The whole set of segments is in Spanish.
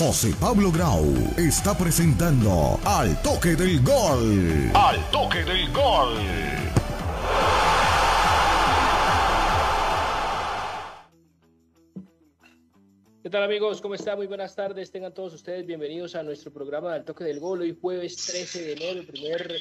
José Pablo Grau está presentando Al Toque del Gol. Al Toque del Gol. ¿Qué tal amigos? ¿Cómo están? Muy buenas tardes. Tengan todos ustedes bienvenidos a nuestro programa Al Toque del Gol. Hoy jueves 13 de enero, el primer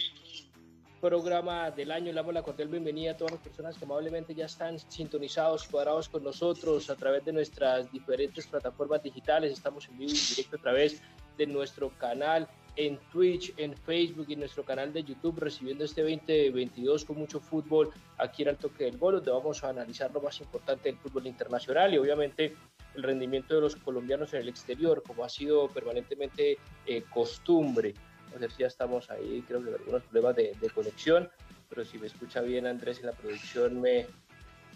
programa del año. Le damos la cordial bienvenida a todas las personas que amablemente ya están sintonizados, cuadrados con nosotros a través de nuestras diferentes plataformas digitales. Estamos en vivo y directo a través de nuestro canal en Twitch, en Facebook y en nuestro canal de YouTube, recibiendo este 2022 con mucho fútbol aquí en el toque del gol, donde vamos a analizar lo más importante del fútbol internacional y obviamente el rendimiento de los colombianos en el exterior, como ha sido permanentemente eh, costumbre. Si ya estamos ahí, creo que algunos problemas de, conexión, pero si me escucha bien Andrés en la producción me,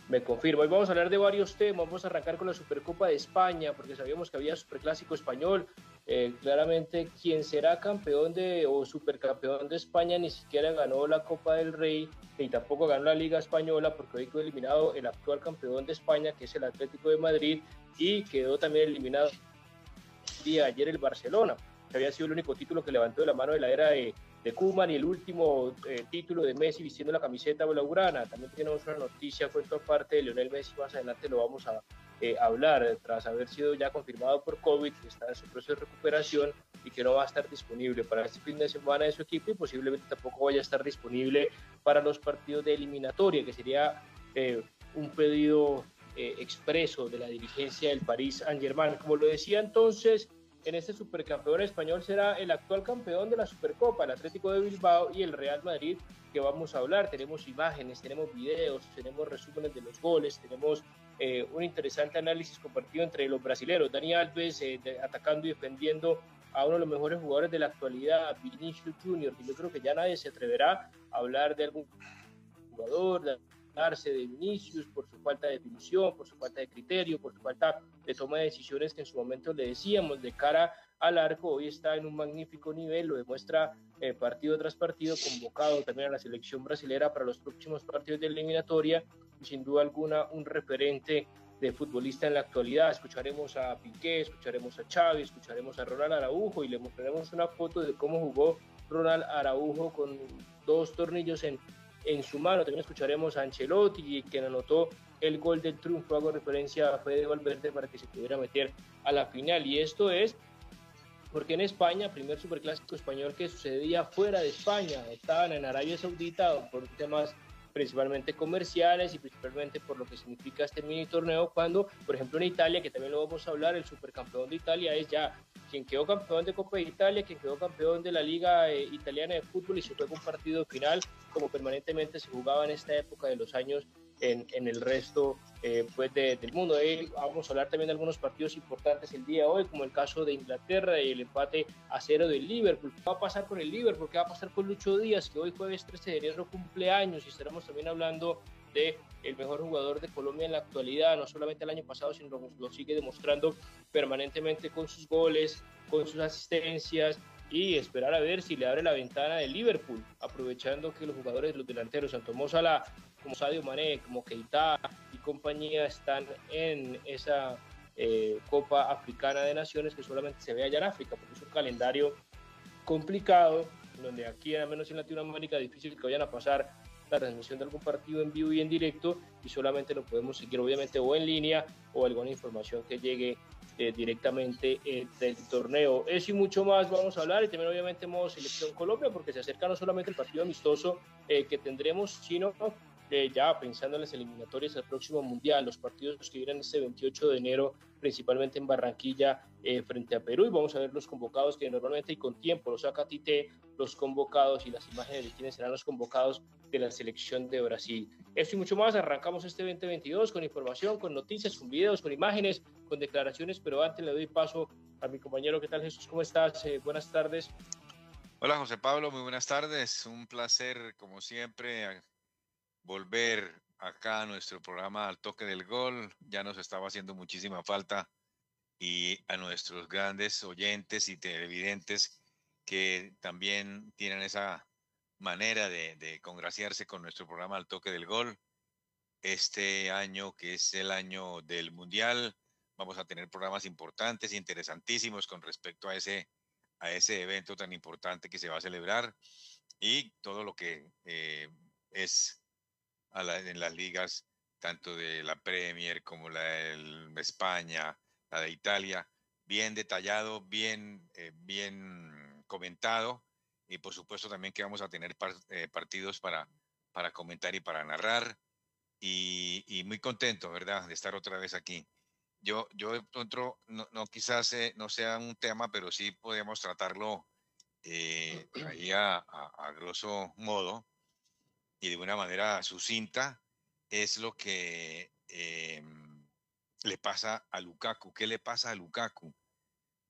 me confirma. Hoy vamos a hablar de varios temas, vamos a arrancar con la Supercopa de España, porque sabíamos que había Superclásico Español, eh, claramente quien será campeón de o supercampeón de España ni siquiera ganó la Copa del Rey y tampoco ganó la Liga Española porque hoy quedó eliminado el actual campeón de España que es el Atlético de Madrid y quedó también eliminado el día ayer el Barcelona que había sido el único título que levantó de la mano de la era de, de Koeman y el último eh, título de Messi vistiendo la camiseta blaugrana. También tenemos una noticia, cuento aparte de Lionel Messi, más adelante lo vamos a eh, hablar, tras haber sido ya confirmado por COVID, que está en su proceso de recuperación y que no va a estar disponible para este fin de semana de su equipo y posiblemente tampoco vaya a estar disponible para los partidos de eliminatoria, que sería eh, un pedido eh, expreso de la dirigencia del París Saint-Germain. Como lo decía entonces, en este supercampeón español será el actual campeón de la Supercopa, el Atlético de Bilbao y el Real Madrid, que vamos a hablar. Tenemos imágenes, tenemos videos, tenemos resúmenes de los goles, tenemos eh, un interesante análisis compartido entre los brasileños. Dani Alves eh, atacando y defendiendo a uno de los mejores jugadores de la actualidad, Vinicius Junior, que yo creo que ya nadie se atreverá a hablar de algún jugador, darse de Vinicius por su falta de definición, por su falta de criterio, por su falta de toma de decisiones que en su momento le decíamos de cara al arco. Hoy está en un magnífico nivel, lo demuestra eh, partido tras partido, convocado también a la selección brasilera para los próximos partidos de eliminatoria y sin duda alguna un referente de futbolista en la actualidad. Escucharemos a Piqué, escucharemos a Xavi, escucharemos a Ronald Araujo y le mostraremos una foto de cómo jugó Ronald Araujo con dos tornillos en en su mano. También escucharemos a Ancelotti, quien anotó el gol del triunfo. Hago referencia a Fede Valverde para que se pudiera meter a la final. Y esto es porque en España, primer superclásico español que sucedía fuera de España, estaban en Arabia Saudita por temas principalmente comerciales y principalmente por lo que significa este mini torneo, cuando, por ejemplo, en Italia, que también lo vamos a hablar, el supercampeón de Italia es ya quien quedó campeón de Copa de Italia, quien quedó campeón de la Liga eh, Italiana de Fútbol y se juega un partido final, como permanentemente se jugaba en esta época de los años en, el resto eh, pues de, del mundo. Eh, vamos a hablar también de algunos partidos importantes el día de hoy, como el caso de Inglaterra y el empate a cero del Liverpool. ¿Qué va a pasar con el Liverpool? ¿Qué va a pasar con Lucho Díaz, que hoy jueves 13 de enero cumpleaños y estaremos también hablando de el mejor jugador de Colombia en la actualidad, no solamente el año pasado, sino lo, sigue demostrando permanentemente con sus goles, con sus asistencias y esperar a ver si le abre la ventana del Liverpool, aprovechando que los jugadores, los delanteros, Santo Sala, como Sadio Mané, como Keita y compañía están en esa eh, Copa Africana de Naciones que solamente se ve allá en África, porque es un calendario complicado, donde aquí, al menos en Latinoamérica, es difícil que vayan a pasar la transmisión de algún partido en vivo y en directo y solamente lo podemos seguir obviamente o en línea o alguna información que llegue eh, directamente eh, del torneo. Eso y mucho más vamos a hablar y también obviamente modo selección Colombia porque se acerca no solamente el partido amistoso eh, que tendremos, sino ya pensando en las eliminatorias del próximo Mundial, los partidos que vienen este 28 de enero, principalmente en Barranquilla, eh, frente a Perú, y vamos a ver los convocados que normalmente y con tiempo los saca Tite, los convocados y las imágenes de quienes serán los convocados de la selección de Brasil. Esto y mucho más, arrancamos este 2022 con información, con noticias, con videos, con imágenes, con declaraciones, pero antes le doy paso a mi compañero, ¿qué tal Jesús? ¿Cómo estás? Eh, buenas tardes. Hola José Pablo, muy buenas tardes. Un placer, como siempre, volver acá a nuestro programa al toque del gol. Ya nos estaba haciendo muchísima falta y a nuestros grandes oyentes y televidentes que también tienen esa manera de, congraciarse con nuestro programa al toque del gol. Este año, que es el año del Mundial, vamos a tener programas importantes, interesantísimos con respecto a ese, a ese evento tan importante que se va a celebrar y todo lo que eh, es en las ligas, tanto de la Premier como la de España, la de Italia, bien detallado, bien, eh, bien comentado y por supuesto también que vamos a tener eh, partidos para, para comentar y para narrar y, muy contento, ¿verdad?, de estar otra vez aquí. Yo, yo otro, no, no quizás eh, no sea un tema, pero sí podemos tratarlo ahí a, a, grosso modo y de una manera sucinta, es lo que em, le pasa a Lukaku. ¿Qué le pasa a Lukaku?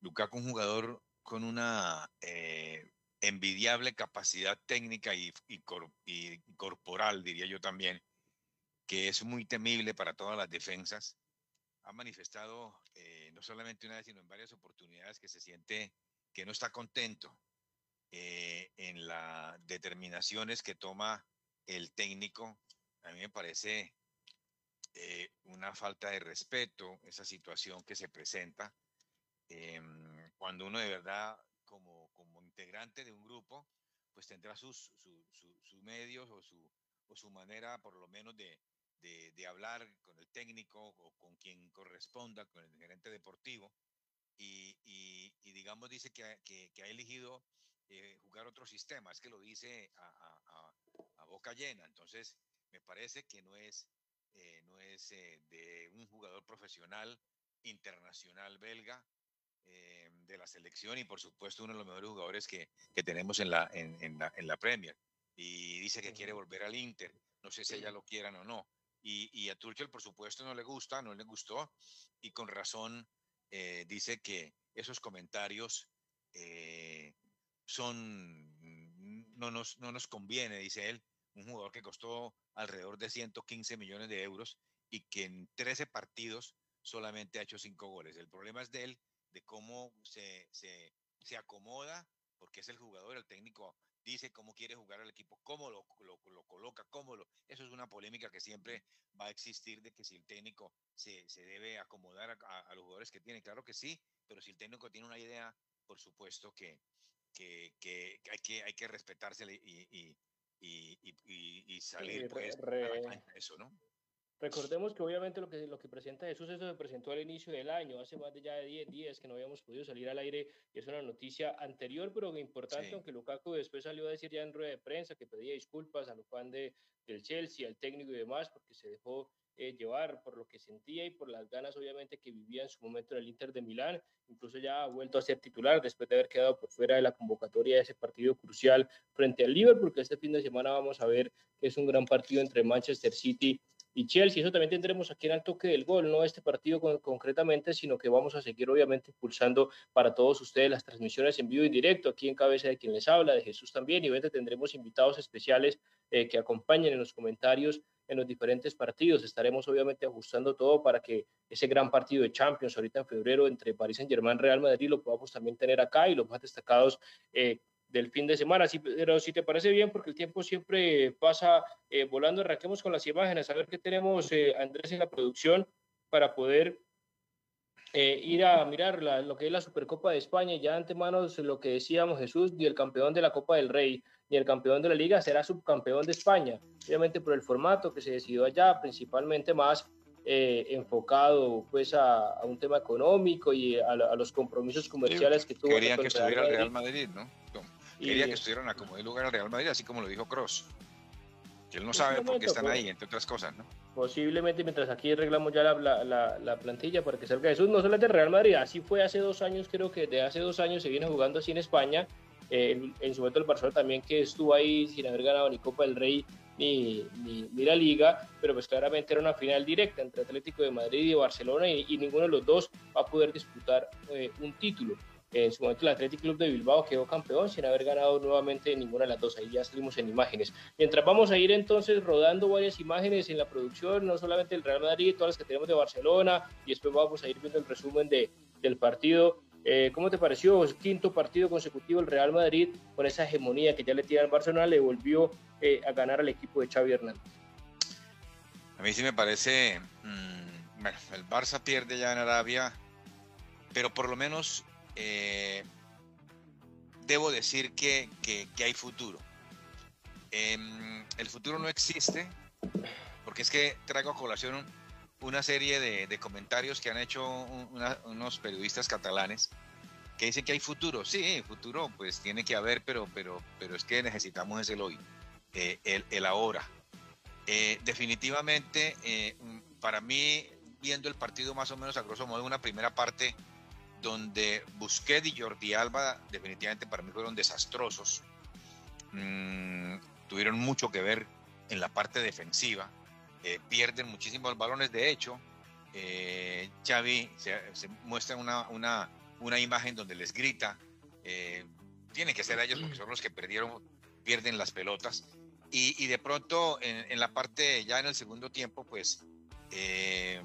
Lukaku un jugador con una eh, envidiable capacidad técnica y, corporal, diría yo también, que es muy temible para todas las defensas. Ha manifestado eh, no solamente una vez, sino en varias oportunidades que se siente que no está contento eh, en las determinaciones que toma el técnico. A mí me parece una falta de respeto esa situación que se presenta Em, cuando uno de verdad, como, como integrante de un grupo, pues tendrá sus, sus medios o su, o su manera, por lo menos, de, de, hablar con el técnico o con quien corresponda, con el gerente deportivo. Y, digamos, dice que, que, ha elegido eh, jugar otro sistema, es que lo dice a, a, boca llena. Entonces, me parece que no es, eh, no es eh, de un jugador profesional internacional belga, eh, de la selección y por supuesto uno de los mejores jugadores que, que tenemos en la, en, en, la, en la Premier. Y dice que quiere volver al Inter. No sé si ella lo quieran o no. Y, y, a Tuchel, por supuesto, no le gusta, no le gustó. Y con razón eh, dice que esos comentarios son, no nos, no nos conviene, dice él. Un jugador que costó alrededor de 115 millones de euros y que en 13 partidos solamente ha hecho 5 goles. El problema es de él de cómo se, se, se, acomoda, porque es el jugador, el técnico dice cómo quiere jugar al equipo, cómo lo, lo, lo coloca, cómo lo... Eso es una polémica que siempre va a existir de que si el técnico se, se debe acomodar a, los jugadores que tiene, claro que sí, pero si el técnico tiene una idea, por supuesto que, que, que hay, que hay que respetársele y, y, y, y salir pues, eso, ¿no? Recordemos que obviamente lo que, lo que presenta Jesús, eso se presentó al inicio del año, hace más de ya de 10 días que no habíamos podido salir al aire y es una noticia anterior, pero importante, aunque Lukaku después salió a decir ya en rueda de prensa que pedía disculpas a los fans de, del Chelsea, al técnico y demás, porque se dejó eh, llevar por lo que sentía y por las ganas obviamente que vivía en su momento en el Inter de Milán, incluso ya ha vuelto a ser titular después de haber quedado por fuera de la convocatoria de ese partido crucial frente al Liverpool, porque este fin de semana vamos a ver que es un gran partido entre Manchester City y Chelsea. Eso también tendremos aquí en el toque del gol, no este partido concretamente, sino que vamos a seguir obviamente impulsando para todos ustedes las transmisiones en vivo y directo, aquí en cabeza de quien les habla, de Jesús también, y obviamente tendremos invitados especiales eh, que acompañen en los comentarios en los diferentes partidos. Estaremos obviamente ajustando todo para que ese gran partido de Champions ahorita en febrero entre París Saint Germain Real Madrid lo podamos también tener acá y los más destacados eh, del fin de semana. pero si te parece bien, porque el tiempo siempre pasa eh, volando, arranquemos con las imágenes, a ver qué tenemos, eh, Andrés, en la producción para poder eh, ir a mirar lo que es la Supercopa de España. Ya antemano lo que decíamos, Jesús, ni el campeón de la Copa del Rey ni el campeón de la Liga será subcampeón de España. Obviamente por el formato que se decidió allá, principalmente más enfocado pues a, un tema económico y a, los compromisos comerciales que tuvo. Querían que estuviera el Real Madrid, ¿no? quería que estuvieran a como de lugar al Real Madrid, así como lo dijo Cross. Que él no sabe por qué están ahí, entre otras cosas, ¿no? Posiblemente mientras aquí arreglamos ya la, la, la, plantilla para que salga Jesús, no solo es de Real Madrid, así fue hace dos años, creo que de hace dos años se viene jugando así en España. Eh, en, su momento el Barcelona también que estuvo ahí sin haber ganado ni Copa del Rey ni, ni, la Liga, pero pues claramente era una final directa entre Atlético de Madrid y Barcelona y, ninguno de los dos va a poder disputar eh, un título. En su momento el Athletic Club de Bilbao quedó campeón sin haber ganado nuevamente ninguna de las dos. Ahí ya salimos en imágenes. Mientras vamos a ir entonces rodando varias imágenes en la producción, no solamente el Real Madrid, todas las que tenemos de Barcelona, y después vamos a ir viendo el resumen de, del partido. Eh, ¿Cómo te pareció? Quinto partido consecutivo el Real Madrid con esa hegemonía que ya le tiene al Barcelona, le volvió eh, a ganar al equipo de Xavi Hernández. A mí sí me parece... Mm, bueno, el Barça pierde ya en Arabia, pero por lo menos eh, debo decir que, hay futuro. Em, el futuro no existe, porque es que traigo a colación una serie de, comentarios que han hecho unos periodistas catalanes que dicen que hay futuro. Sí, futuro pues tiene que haber, pero, pero, pero es que necesitamos ese hoy, eh, el, ahora. Eh, definitivamente, para mí, viendo el partido más o menos a grosso modo, una primera parte donde Busquets y Jordi Alba definitivamente para mí fueron desastrosos. Mm, tuvieron mucho que ver en la parte defensiva. pierden muchísimos balones. De hecho, Xavi se, muestra una, una una imagen donde les grita, eh, tienen que ser ellos porque son los que perdieron, pierden las pelotas. Y, de pronto en, la parte, ya en el segundo tiempo, pues eh,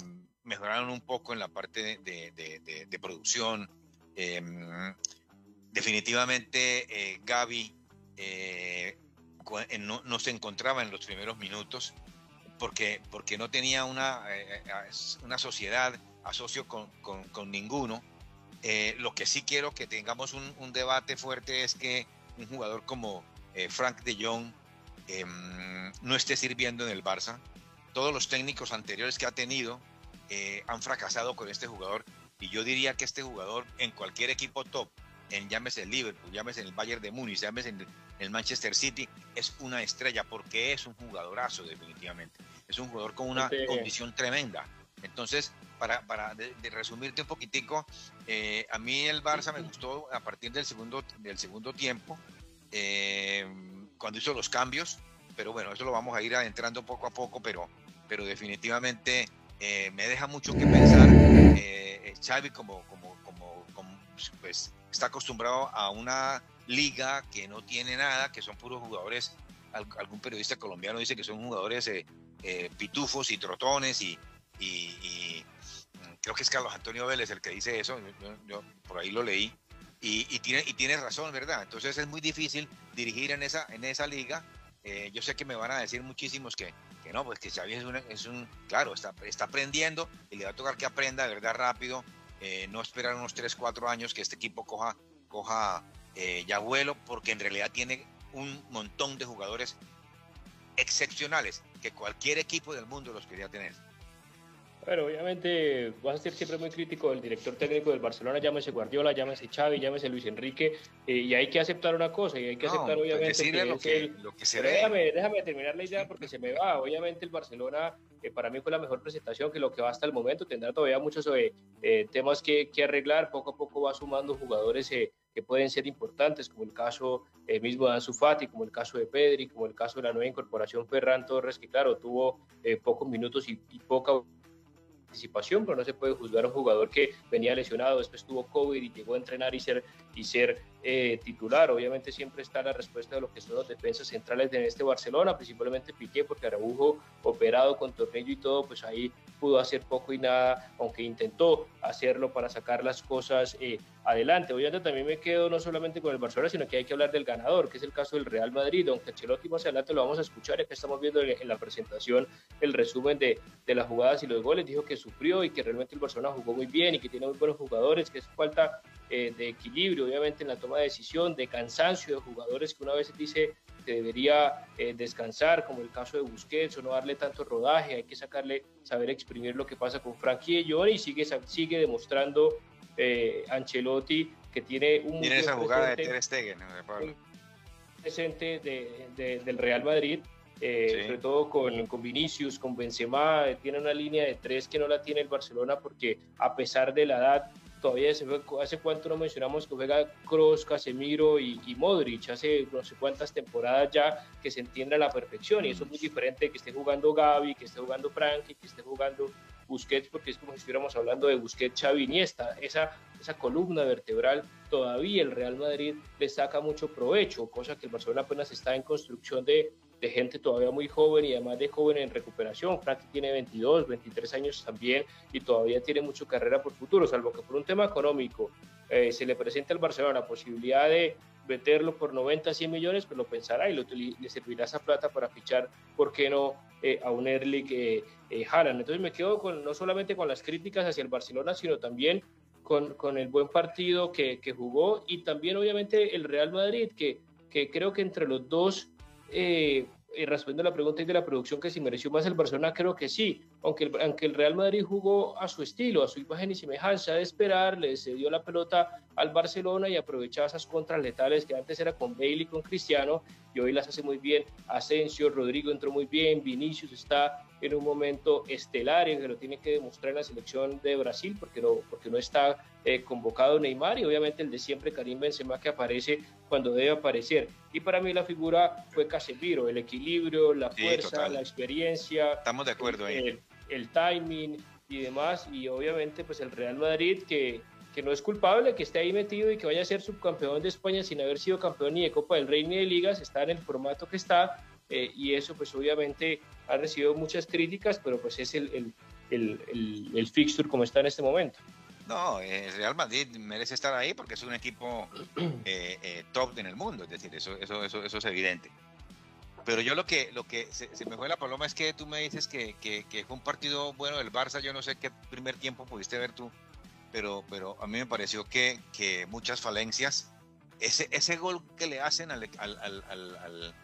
mejoraron un poco en la parte de, producción. Em, definitivamente eh, Gaby no, se encontraba en los primeros minutos porque, porque no tenía una, una sociedad, asocio con, con ninguno. Eh, lo que sí quiero que tengamos un, debate fuerte es que un jugador como eh, Frank de Jong em, no esté sirviendo en el Barça. Todos los técnicos anteriores que ha tenido eh, han fracasado con este jugador y yo diría que este jugador en cualquier equipo top, en llámese el Liverpool, llámese el Bayern de Múnich, llámese en el Manchester City, es una estrella porque es un jugadorazo definitivamente. Es un jugador con una condición tremenda. Entonces, para, para de, resumirte un poquitico, eh, a mí el Barça me gustó a partir del segundo, del segundo tiempo, eh, cuando hizo los cambios, pero bueno, eso lo vamos a ir adentrando poco a poco, pero, pero definitivamente eh, me deja mucho que pensar. Xavi como, como, como, pues, está acostumbrado a una liga que no tiene nada, que son puros jugadores, algún periodista colombiano dice que son jugadores pitufos y trotones y, y, mm, creo que es Carlos Antonio Vélez el que dice eso, yo, por ahí lo leí, y, tiene, y tiene razón, ¿verdad? Entonces es muy difícil dirigir en esa, en esa liga. Eh, yo sé que me van a decir muchísimos que, que no, pues que Xavi es, es un, claro, está, está aprendiendo y le va a tocar que aprenda de verdad rápido, eh, no esperar unos 3, 4 años que este equipo coja, coja eh, ya vuelo, porque en realidad tiene un montón de jugadores excepcionales que cualquier equipo del mundo los quería tener. Pero obviamente vas a ser siempre muy crítico del director técnico del Barcelona, llámese Guardiola, llámese Xavi, llámese Luis Enrique, eh, y hay que aceptar una cosa, y hay que aceptar pues, obviamente que, lo que, lo que se déjame, déjame, terminar la idea porque se me va. Obviamente el Barcelona eh, para mí fue la mejor presentación que lo que va hasta el momento, tendrá todavía muchos eh, temas que, que, arreglar, poco a poco va sumando jugadores que pueden ser importantes, como el caso mismo de Ansu Fati, como el caso de Pedri, como el caso de la nueva incorporación Ferran Torres, que claro, tuvo pocos minutos y, y poca participación, pero no se puede juzgar a un jugador que venía lesionado, después tuvo COVID y llegó a entrenar y ser, y ser eh, titular. Obviamente siempre está la respuesta de lo que son los defensas centrales de este Barcelona, principalmente Piqué, porque Araujo operado con tornillo y todo, pues ahí pudo hacer poco y nada, aunque intentó hacerlo para sacar las cosas eh, adelante. Obviamente también me quedo no solamente con el Barcelona, sino que hay que hablar del ganador, que es el caso del Real Madrid, aunque Ancelotti más adelante lo vamos a escuchar, ya que estamos viendo en la presentación el resumen de, de las jugadas y los goles, dijo que sufrió y que realmente el Barcelona jugó muy bien y que tiene muy buenos jugadores, que es falta eh, de equilibrio, obviamente, en la toma de decisión, de cansancio de jugadores que una vez dice que debería eh, descansar, como el caso de Busquets, o no darle tanto rodaje, hay que sacarle, saber exprimir lo que pasa con Frankie y Johnny, y sigue, sigue demostrando eh, Ancelotti que tiene un... Tiene esa jugada de Ter Stegen, presente de, del Real Madrid, sobre todo con, con, Vinicius, con Benzema, tiene una línea de tres que no la tiene el Barcelona porque a pesar de la edad todavía hace cuánto no mencionamos que juega Kroos, Casemiro y, Modric, hace no sé cuántas temporadas ya que se entiende a la perfección y eso es muy diferente que esté jugando Gaby, que esté jugando Frankie, que esté jugando Busquets, porque es como si estuviéramos hablando de Busquets, Xavi, Iniesta, esa, esa columna vertebral todavía el Real Madrid le saca mucho provecho, cosa que el Barcelona apenas está en construcción de, de gente todavía muy joven y además de joven en recuperación. Frankie tiene 22, 23 años también y todavía tiene mucha carrera por futuro, salvo que por un tema económico eh, se le presenta al Barcelona la posibilidad de, venderlo por 90, 100 millones, pues lo pensará y le servirá esa plata para fichar, ¿por qué no?, eh, a un Erling eh, eh. Entonces me quedo con, no solamente con las críticas hacia el Barcelona, sino también con, con el buen partido que, que, jugó y también obviamente el Real Madrid, que, que creo que entre los dos eh, respondiendo a la pregunta de la producción que si mereció más el Barcelona, creo que sí, aunque el, aunque el Real Madrid jugó a su estilo, a su imagen y semejanza de esperar, le cedió la pelota al Barcelona y aprovechaba esas contras letales que antes era con Bale y con Cristiano, y hoy las hace muy bien. Asensio, Rodrigo entró muy bien, Vinicius está en un momento estelar que lo tiene que demostrar en la selección de Brasil porque no, porque no está eh, convocado Neymar y obviamente el de siempre Karim Benzema que aparece cuando debe aparecer. Y para mí la figura fue Casemiro, el equilibrio, la fuerza, la experiencia. Estamos de acuerdo ahí. El, timing y demás y obviamente pues el Real Madrid que que no es culpable, que esté ahí metido y que vaya a ser subcampeón de España sin haber sido campeón ni de Copa del Rey ni de Ligas, está en el formato que está, eh, y eso pues obviamente ha recibido muchas críticas, pero pues es el, el, el, el fixture como está en este momento. No, el Real Madrid merece estar ahí porque es un equipo eh, eh, top en el mundo, es decir, eso, eso, eso, eso es evidente. Pero yo lo que, lo que se, me fue la paloma es que tú me dices que, que, que, fue un partido bueno del Barça, yo no sé qué primer tiempo pudiste ver tú, pero, pero a mí me pareció que, que muchas falencias, ese, ese gol que le hacen al, al, al, al,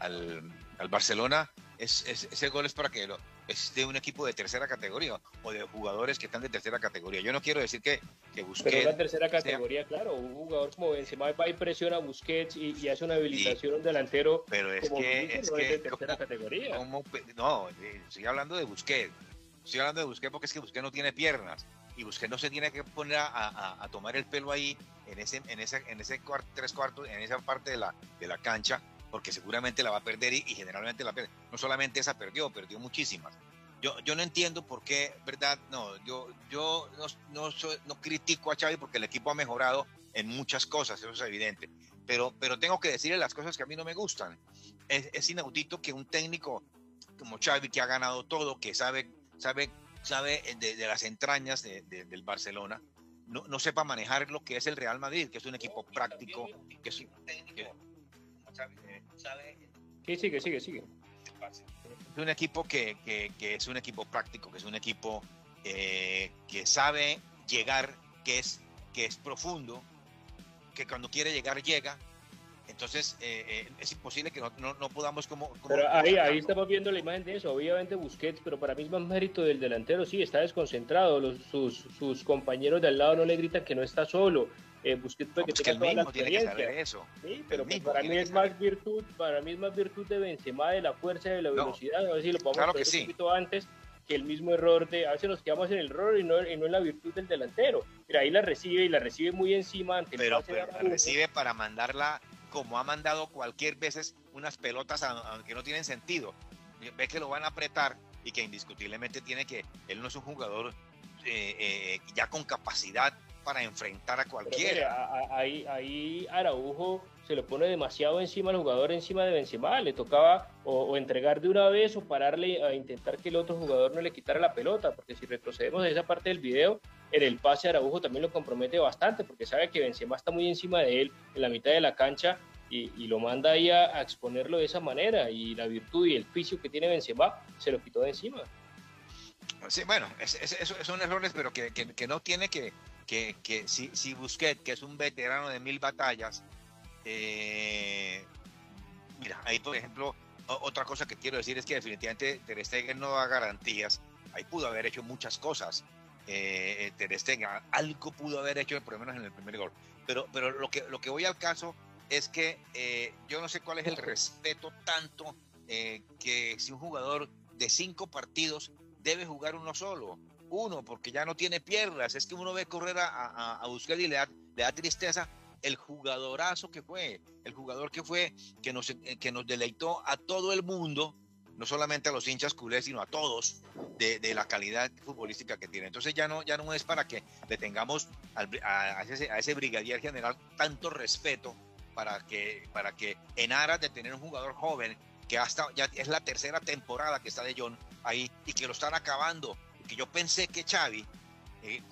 al Barcelona, es, ese gol es para que lo, es de un equipo de tercera categoría o de jugadores que están de tercera categoría. Yo no quiero decir que, que Busquets... Pero la tercera categoría, claro, un jugador como Benzema va y presiona a Busquets y, hace una habilitación un delantero pero es que, es no que, de tercera categoría. no, eh, estoy hablando de Busquets. Estoy hablando de Busquets porque es que Busquets no tiene piernas y Busquets no se tiene que poner a, a, tomar el pelo ahí en ese, en ese, en ese tres cuartos, en esa parte de la, de la cancha porque seguramente la va a perder y, generalmente la pierde. No solamente esa perdió, perdió muchísimas. Yo, yo no entiendo por qué, ¿verdad? No, yo, yo no, no, no critico a Xavi porque el equipo ha mejorado en muchas cosas, eso es evidente. Pero, pero tengo que decirle las cosas que a mí no me gustan. Es, es inaudito que un técnico como Xavi, que ha ganado todo, que sabe, sabe, sabe de, las entrañas de, del Barcelona, no, no, sepa manejar lo que es el Real Madrid, que es un equipo práctico, que es un Sí, sigue, sigue, sigue. Es un equipo que, que, es un equipo práctico, que es un equipo eh, que sabe llegar, que es, que es profundo, que cuando quiere llegar llega. Entonces eh, eh, es imposible que no, no, podamos como... pero ahí, ahí estamos viendo la imagen de eso, obviamente Busquets, pero para mí es más mérito del delantero, sí, está desconcentrado, los, sus, sus compañeros de al lado no le gritan que no está solo, eh, Busquets que, que mismo tiene que saber eso. Sí, pero pues para mí es más virtud, para mí es más virtud de Benzema de la fuerza y de la velocidad, a ver si lo podemos claro que sí. un poquito antes que el mismo error de, a veces nos quedamos en el error y no, y no en la virtud del delantero. Mira, ahí la recibe y la recibe muy encima ante pero, pero la recibe para mandarla como ha mandado cualquier veces unas pelotas aunque no tienen sentido. Ve que lo van a apretar y que indiscutiblemente tiene que, él no es un jugador eh, eh, ya con capacidad para enfrentar a cualquiera. ahí, ahí Araujo se le pone demasiado encima al jugador, encima de Benzema, le tocaba o, entregar de una vez o pararle a intentar que el otro jugador no le quitara la pelota, porque si retrocedemos de esa parte del video, en el pase Araujo también lo compromete bastante, porque sabe que Benzema está muy encima de él en la mitad de la cancha y, lo manda ahí a, exponerlo de esa manera, y la virtud y el juicio que tiene Benzema se lo quitó de encima. Sí, bueno, es, son errores, pero que, que no tiene que, que, que si, si Busquets, que es un veterano de mil batallas, eh, mira, ahí por ejemplo, otra cosa que quiero decir es que definitivamente Ter Stegen no da garantías. Ahí pudo haber hecho muchas cosas. Eh, eh, Ter Stegen algo pudo haber hecho, por lo menos en el primer gol. Pero, pero lo, que, lo que voy al caso es que eh, yo no sé cuál es el respeto tanto que si un jugador de cinco partidos debe jugar uno solo uno, porque ya no tiene piernas. Es que uno ve correr a, a, buscar y le da, le da tristeza el jugadorazo que fue, el jugador que fue, que nos, que nos deleitó a todo el mundo, no solamente a los hinchas culés, sino a todos, de, de, la calidad futbolística que tiene. Entonces ya no, ya no es para que le tengamos a, ese, a, ese, brigadier general tanto respeto para que, para que en aras de tener un jugador joven, que hasta ya es la tercera temporada que está de John ahí y que lo están acabando que yo pensé que Xavi, eh,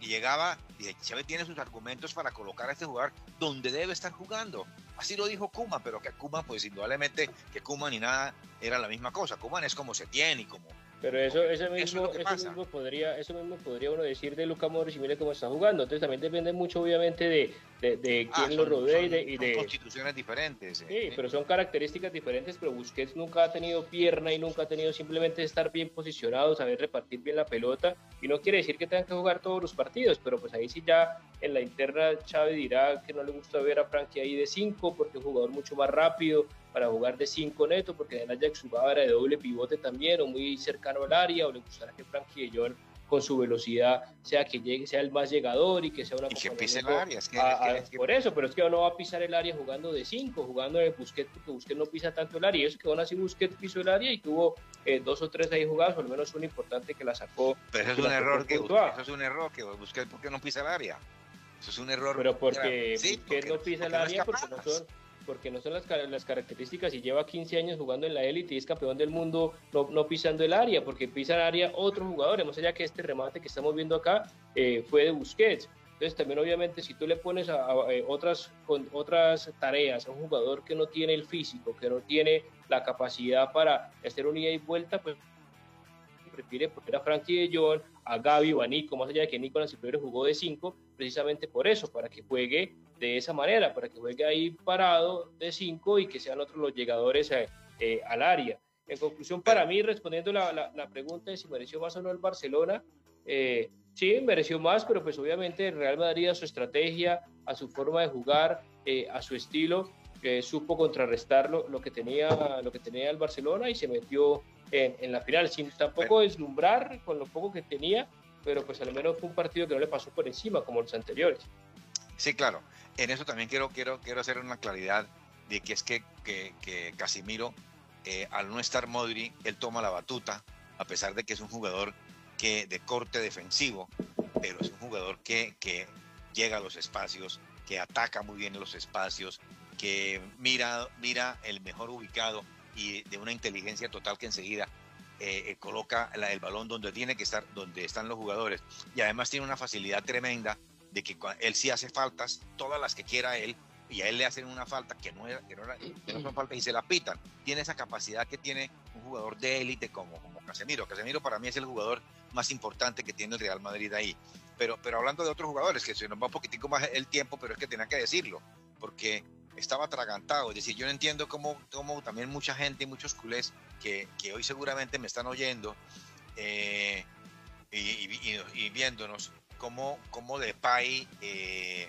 llegaba y Chávez tiene sus argumentos para colocar a este jugador donde debe estar jugando. Así lo dijo Kuma, pero que Kuma, pues indudablemente que Kuma ni nada era la misma cosa. Kuma es como se tiene y como pero eso, eso, mismo, eso, mismo podría, eso mismo podría uno decir de Luca Modric y mire cómo está jugando. Entonces también depende mucho, obviamente, de, de, ah, quién lo rodea y de, y de, constituciones diferentes. Eh, sí, pero son características diferentes. Pero Busquets nunca ha tenido pierna y nunca ha tenido simplemente estar bien posicionado, saber repartir bien la pelota. Y no quiere decir que tengan que jugar todos los partidos, pero pues ahí sí ya en la interna Chávez dirá que no le gusta ver a Frankie ahí de 5 porque es un jugador mucho más rápido para jugar de 5 neto, porque el Ajax jugaba de doble pivote también o muy cercano al área, o le gustará que Frankie de Jong con su velocidad sea que llegue, sea el más llegador y que sea una y que pise el área. Es que, por eso, pero es que no va a pisar el área jugando de 5, jugando de Busquets, porque Busquets no pisa tanto el área. Y eso que aún así Busquets pisó el área y tuvo eh, dos o tres ahí jugados, o al menos una importante que la sacó. Pero eso es un error que, eso es un error que Busquets, ¿por qué no pisa el área? Eso es un error. Pero porque Busquets no pisa el área, porque no son porque no son las, las características y lleva 15 años jugando en la élite y es campeón del mundo no, no pisando el área, porque pisa el área otro jugador, más allá que este remate que estamos viendo acá eh, fue de Busquets. Entonces también obviamente si tú le pones a, eh, otras, con otras tareas a un jugador que no tiene el físico, que no tiene la capacidad para hacer un ida y vuelta, pues prefiere poner a Frankie de Jong, a Gaby o a Nico, más allá de que Nicolás Silveira jugó de 5, precisamente por eso, para que juegue de esa manera, para que juegue ahí parado de 5 y que sean otros los llegadores eh, eh, al área. En conclusión, para mí, respondiendo la, la, pregunta de si mereció más o no el Barcelona, eh, sí, mereció más, pero pues obviamente el Real Madrid a su estrategia, a su forma de jugar, a su estilo, supo contrarrestar lo, que tenía, lo que tenía el Barcelona y se metió en, en la final, sin tampoco deslumbrar con lo poco que tenía, pero pues al menos fue un partido que no le pasó por encima como los anteriores. Sí, claro. En eso también quiero, quiero, quiero hacer una claridad de que es que, que, Casimiro, eh, al no estar Modri, él toma la batuta, a pesar de que es un jugador que de corte defensivo, pero es un jugador que, que llega a los espacios, que ataca muy bien los espacios, que mira, mira el mejor ubicado y de una inteligencia total que enseguida eh, eh, coloca el balón donde tiene que estar, donde están los jugadores. Y además tiene una facilidad tremenda de que él sí hace faltas, todas las que quiera él, y a él le hacen una falta que no, era, que no, son faltas y se la pitan. Tiene esa capacidad que tiene un jugador de élite como, como Casemiro. Casemiro para mí es el jugador más importante que tiene el Real Madrid ahí. Pero, pero hablando de otros jugadores, que se nos va un poquitico más el tiempo, pero es que tenía que decirlo, porque estaba atragantado. Es decir, yo no entiendo cómo, cómo también mucha gente y muchos culés que, que hoy seguramente me están oyendo eh, y, viéndonos, cómo, cómo Depay eh,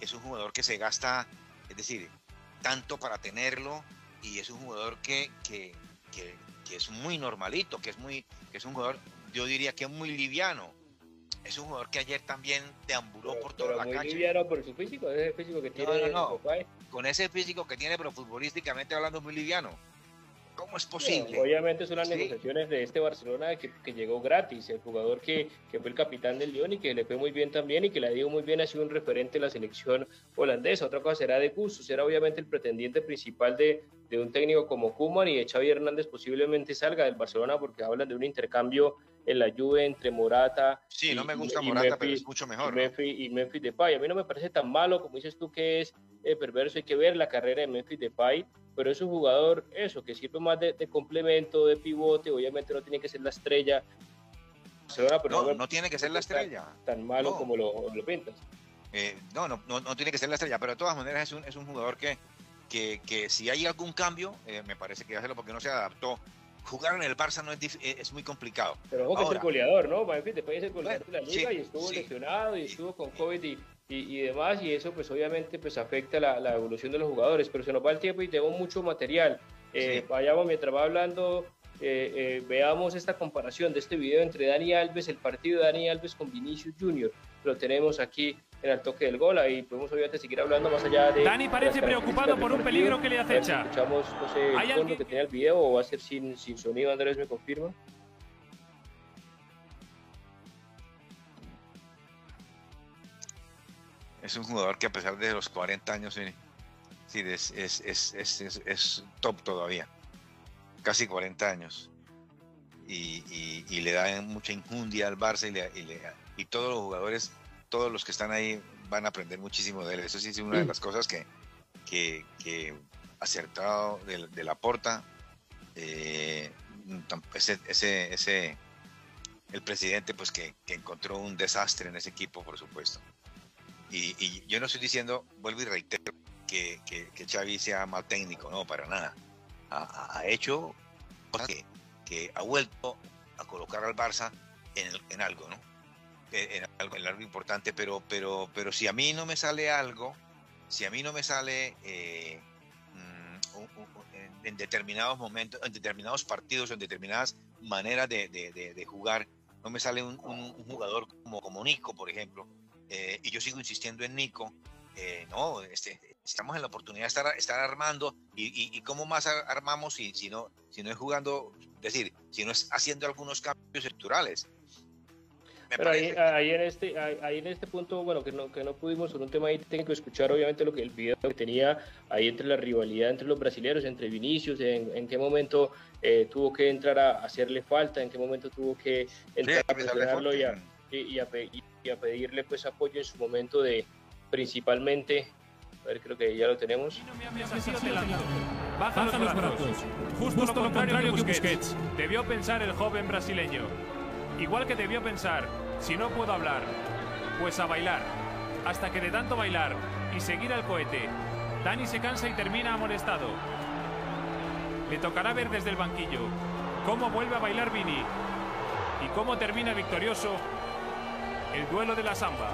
es un jugador que se gasta, es decir, tanto para tenerlo y es un jugador que, que, que, que es muy normalito, que es, muy, que es un jugador, yo diría que es muy liviano es un jugador que ayer también deambuló por toda la muy liviano por su físico, ese físico que tiene. No, Con ese físico que tiene, pero futbolísticamente hablando muy liviano. ¿Cómo es posible? obviamente son las negociaciones de este Barcelona que, que, llegó gratis, el jugador que, que, fue el capitán del Lyon y que le fue muy bien también y que le dio muy bien, ha sido un referente de la selección holandesa. Otra cosa será de gusto, será obviamente el pretendiente principal de, de un técnico como Kuman y de Xavi Hernández posiblemente salga del Barcelona porque hablan de un intercambio en la Juve entre Morata. Sí, no me gusta Morata, pero es mucho mejor. Y, Memphis, y Memphis Depay. A mí no me parece tan malo como dices tú que es eh, perverso. Hay que ver la carrera de Memphis Depay, pero es un jugador, eso, que sirve más de, complemento, de pivote. Obviamente no tiene que ser la estrella. no, no, tiene que ser la estrella. Tan, malo como lo, lo pintas. Eh, no, no, no, tiene que ser la estrella, pero de todas maneras es un, es un jugador que, que, que si hay algún cambio, eh, me parece que hacerlo porque no se adaptó jugar en el Barça no es, eh, es muy complicado. Pero ojo que es el goleador, ¿no? Después es el goleador de la liga y estuvo lesionado y estuvo con COVID y, y, demás, y eso pues obviamente pues afecta la, la, evolución de los jugadores, pero se nos va el tiempo y tenemos mucho material. Eh, vayamos mientras va hablando, eh, eh, veamos esta comparación de este video entre Dani Alves, el partido de Dani Alves con Vinicius Junior. Lo tenemos aquí en el toque del gol. Ahí podemos obviamente seguir hablando más allá de. Dani parece preocupado por un peligro que le acecha. Escuchamos, no sé, el fondo que tenía el video o va a ser sin, sin sonido. Andrés me confirma. Es un jugador que a pesar de los 40 años, sí, es, es, es, es top todavía. Casi 40 años. Y, y, le da mucha injundia al Barça y le, y le, y todos los jugadores, todos los que están ahí van a aprender muchísimo de él. Eso sí es una de las cosas que, que, que acertado de, la porta. Eh, ese, ese, ese, el presidente, pues que, que, encontró un desastre en ese equipo, por supuesto. Y, y yo no estoy diciendo, vuelvo y reitero, que, que, que Xavi sea mal técnico, no, para nada. Ha, ha hecho cosas que, que, ha vuelto a colocar al Barça en, en algo, ¿no? En, algo, en algo importante, pero, pero, pero si a mí no me sale algo, si a mí no me sale eh, mm, en determinados momentos, en determinados partidos, en determinadas maneras de, de, de jugar, no me sale un, un, jugador como, como Nico, por ejemplo, eh, y yo sigo insistiendo en Nico, eh, no, este, estamos en la oportunidad de estar, estar armando, y, y, y cómo más armamos si, si, no, si no es jugando, es decir, si no es haciendo algunos cambios estructurales. Pero ahí, ahí, en este, ahí en este punto, bueno, que no, que no pudimos sobre un tema ahí técnico escuchar obviamente lo que el video que tenía ahí entre la rivalidad entre los brasileños, entre Vinicius, en, en qué momento eh, tuvo que entrar a, hacerle falta, en qué momento tuvo que entrar sí, a presionarlo y a, y, a, y a pedirle pues apoyo en su momento de principalmente a ver, creo que ya lo tenemos. Baja los brazos. Justo lo contrario que Busquets. Debió pensar el joven brasileño. Igual que debió pensar, si no puedo hablar, pues a bailar. Hasta que de tanto bailar y seguir al cohete, Dani se cansa y termina amonestado. Le tocará ver desde el banquillo cómo vuelve a bailar Vini y cómo termina victorioso el duelo de la samba.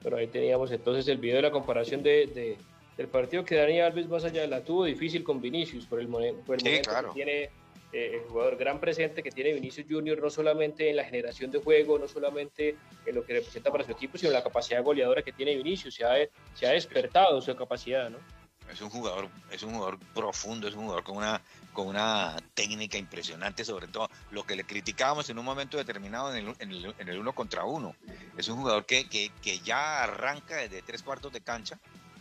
Pero ahí teníamos entonces el video de la comparación de, de del partido que Dani Alves más allá la tuvo difícil con Vinicius por el, por el sí, momento claro. que tiene eh, el jugador gran presente que tiene Vinicius Junior no solamente en la generación de juego, no solamente en lo que representa para su equipo, sino en la capacidad goleadora que tiene Vinicius, se ha, se ha despertado su capacidad, ¿no? Es un jugador, es un jugador profundo, es un jugador con una, con una técnica impresionante, sobre todo lo que le criticábamos en un momento determinado en el, en el, en el uno contra uno. Es un jugador que, que, que ya arranca desde tres cuartos de cancha,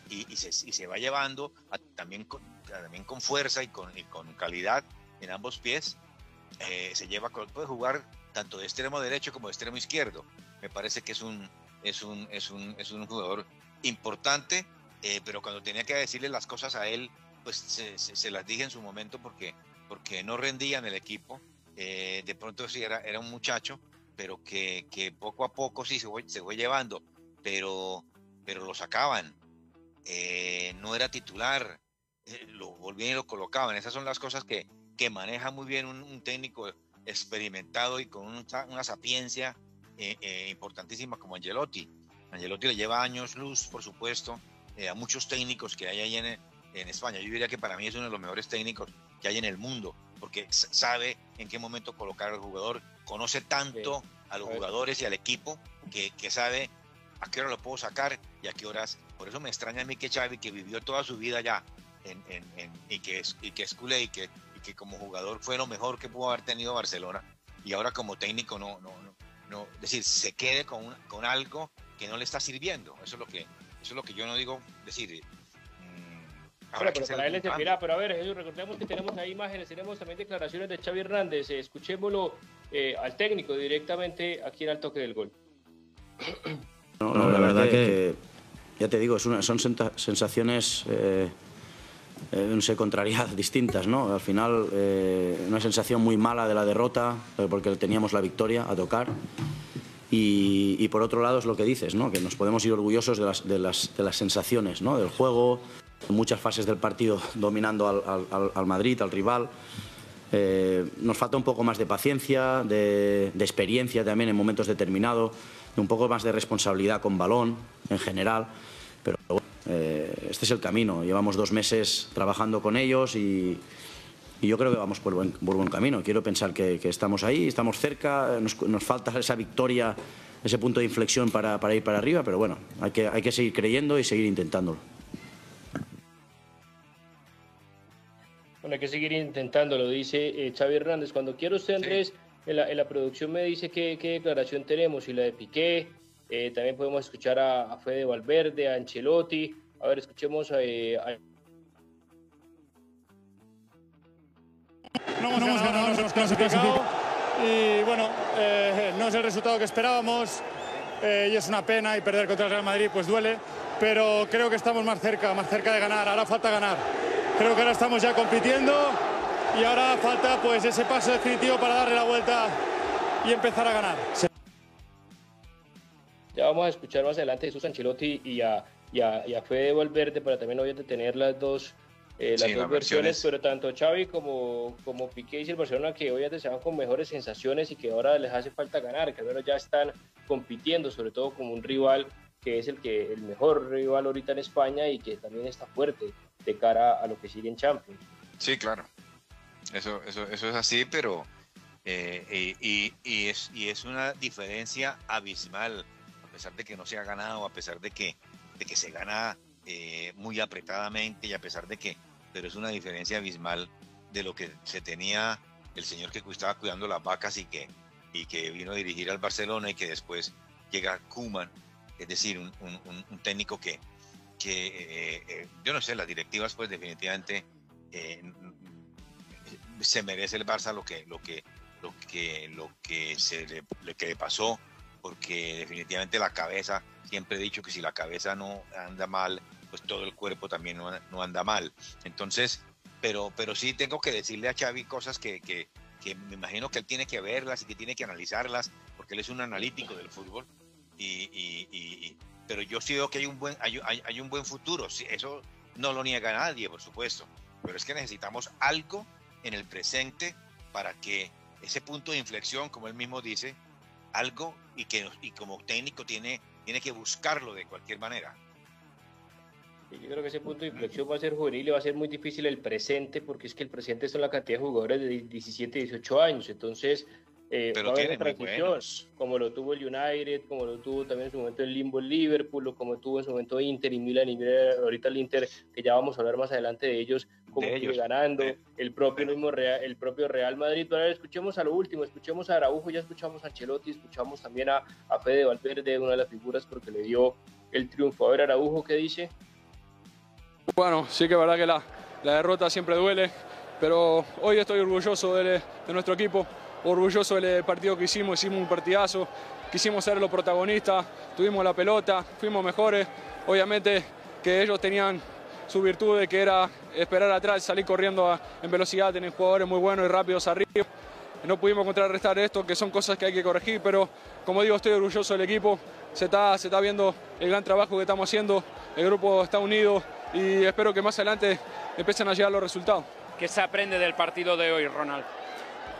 y, y, se, y, se, va llevando a, también, con, también con fuerza y con, y con calidad en ambos pies. Eh, se lleva, puede jugar tanto de extremo derecho como de extremo izquierdo. Me parece que es un, es un, es un, es un jugador importante, eh, pero cuando tenía que decirle las cosas a él, pues se, se, se las dije en su momento porque, porque no rendía en el equipo. Eh, de pronto sí era, era un muchacho, pero que, que poco a poco sí se fue, se fue llevando, pero, pero lo sacaban eh, no era titular, eh, lo volvían y lo colocaban. Esas son las cosas que, que maneja muy bien un, un técnico experimentado y con un, una sapiencia eh, eh, importantísima como Angelotti. Angelotti le lleva años luz, por supuesto, eh, a muchos técnicos que hay ahí en, en, España. Yo diría que para mí es uno de los mejores técnicos que hay en el mundo, porque sabe en qué momento colocar al jugador, conoce tanto sí. a los jugadores y al equipo que, que sabe a qué hora lo puedo sacar y a qué horas. Por eso me extraña a mí que Xavi, que vivió toda su vida ya en, en, y, que es, y que es culé y que, que como jugador fue lo mejor que pudo haber tenido Barcelona y ahora como técnico no, no, no, no es decir, se quede con, un, con algo que no le está sirviendo. Eso es lo que, eso es lo que yo no digo, decir, Ahora, pero para él es servirá, pero a ver, Jesús, recordemos que tenemos ahí imágenes, tenemos también declaraciones de Xavi Hernández, eh, escuchémoslo eh, al técnico directamente aquí en el toque del gol. No, no, la, la verdad que, que, ya te digo, una, son sensaciones, eh, eh, no sé, contrariadas, distintas, ¿no? Al final, eh, una sensación muy mala de la derrota, eh, porque teníamos la victoria a tocar. Y, y, por otro lado es lo que dices, ¿no? Que nos podemos ir orgullosos de las, de las, de las sensaciones, ¿no? Del juego, muchas fases del partido dominando al, al, al Madrid, al rival. Eh, nos falta un poco más de paciencia, de, de, experiencia también en momentos determinados, de un poco más de responsabilidad con balón en general. Pero bueno, eh, este es el camino. Llevamos dos meses trabajando con ellos y, y yo creo que vamos por buen, por buen camino. Quiero pensar que, que, estamos ahí, estamos cerca, nos, nos falta esa victoria, ese punto de inflexión para, para ir para arriba, pero bueno, hay que, hay que seguir creyendo y seguir intentándolo. Bueno, hay que seguir intentándolo, dice eh, Xavi Hernández. Cuando quiero usted, Andrés, sí. en, la, en, la, producción me dice qué, qué declaración tenemos, y la de Piqué, eh, también podemos escuchar a, a, Fede Valverde, a Ancelotti. A ver, escuchemos eh, a... No hemos ganado, nos hemos clasificado y bueno, eh, no es el resultado que esperábamos eh, y es una pena y perder contra el Real Madrid pues duele, pero creo que estamos más cerca, más cerca de ganar, ahora falta ganar. Creo que ahora estamos ya compitiendo y ahora falta pues ese paso definitivo para darle la vuelta y empezar a ganar. Ya vamos a escuchar más adelante a Jesús Ancelotti y a, y a, y a Fede Valverde para también obviamente tener las dos eh, las dos versiones, pero tanto Xavi como, como Piqué y el Barcelona que hoy se van con mejores sensaciones y que ahora les hace falta ganar, que al menos ya están compitiendo, sobre todo como un rival que es el que el mejor rival ahorita en España y que también está fuerte de cara a lo que sigue en Champions. Sí, claro. Eso, eso, eso es así, pero eh, y, y, es, y es una diferencia abismal, a pesar de que no se ha ganado, a pesar de que, de que se gana eh, muy apretadamente y a pesar de que pero es una diferencia abismal de lo que se tenía el señor que estaba cuidando las vacas y que, y que vino a dirigir al Barcelona y que después llega Kuman, es decir, un, técnico que, que eh, eh, yo no sé, las directivas pues definitivamente se merece el Barça lo que, lo que, lo que, lo que se le, que pasó, porque definitivamente la cabeza, siempre he dicho que si la cabeza no anda mal, pues todo el cuerpo también no, anda mal. Entonces, pero, pero sí tengo que decirle a Xavi cosas que, que, me imagino que él tiene que verlas y que tiene que analizarlas, porque él es un analítico del fútbol. Y, y, pero yo sí veo que hay un buen, hay, hay, un buen futuro. Eso no lo niega nadie, por supuesto. Pero es que necesitamos algo en el presente para que ese punto de inflexión, como él mismo dice, algo y que y como técnico tiene, tiene que buscarlo de cualquier manera. Yo creo que ese punto de inflexión va a ser juvenil y va a ser muy difícil el presente, porque es que el presente son la cantidad de jugadores de 17, 18 años. Entonces, eh, a haber transición, como lo tuvo el United, como lo tuvo también en su momento el Limbo el Liverpool, como tuvo en su momento Inter y Milan, y ahorita el Inter, que ya vamos a hablar más adelante de ellos, como sigue ganando, el propio mismo Real, el propio Real Madrid. Ahora escuchemos a lo último, escuchemos a Araujo, ya escuchamos a Ancelotti, escuchamos también a, a Fede Valverde, una de las figuras porque le dio el triunfo. A ver, Araujo, ¿qué dice? Bueno, sí que es verdad que la, derrota siempre duele, pero hoy estoy orgulloso de, nuestro equipo, orgulloso del partido que hicimos, hicimos un partidazo, quisimos ser los protagonistas, tuvimos la pelota, fuimos mejores, obviamente que ellos tenían su virtud de que era esperar atrás, salir corriendo en velocidad, tener jugadores muy buenos y rápidos arriba. No pudimos contrarrestar esto, que son cosas que hay que corregir, pero como digo, estoy orgulloso del equipo, se está, se está viendo el gran trabajo que estamos haciendo, el grupo está unido, y espero que más adelante empiecen a llegar los resultados. ¿Qué se aprende del partido de hoy, Ronald?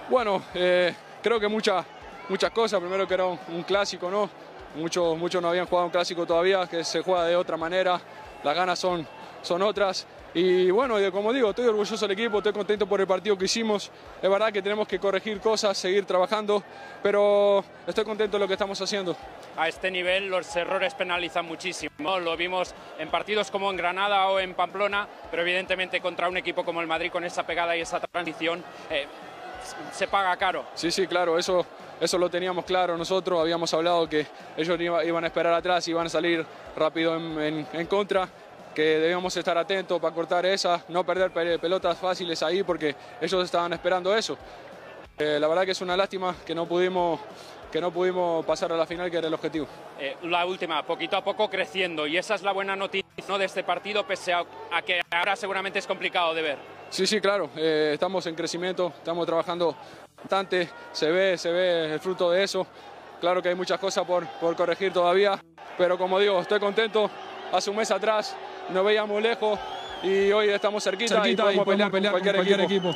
Bueno, eh, creo que muchas muchas cosas. Primero que era un, clásico, ¿no? Muchos, muchos no habían jugado un clásico todavía, que se juega de otra manera. Las ganas son, son otras. Y bueno, como digo, estoy orgulloso del equipo, estoy contento por el partido que hicimos. Es verdad que tenemos que corregir cosas, seguir trabajando, pero estoy contento de lo que estamos haciendo. A este nivel los errores penalizan muchísimo. Lo vimos en partidos como en Granada o en Pamplona, pero evidentemente contra un equipo como el Madrid con esa pegada y esa transición eh, se paga caro. Sí, sí, claro, eso, eso lo teníamos claro nosotros. Habíamos hablado que ellos iban a esperar atrás y iban a salir rápido en, en contra que debíamos estar atentos para cortar esa, no perder pelotas fáciles ahí porque ellos estaban esperando eso. Eh, la verdad que es una lástima que no pudimos que no pudimos pasar a la final, que era el objetivo. Eh, la última, poquito a poco creciendo, y esa es la buena noticia ¿no? de este partido, pese a, que ahora seguramente es complicado de ver. Sí, sí, claro, eh, estamos en crecimiento, estamos trabajando bastante, se ve, se ve el fruto de eso. Claro que hay muchas cosas por, por corregir todavía, pero como digo, estoy contento. Hace un mes atrás nos veíamos lejos y hoy estamos cerquita, y podemos pelear, con cualquier, equipo.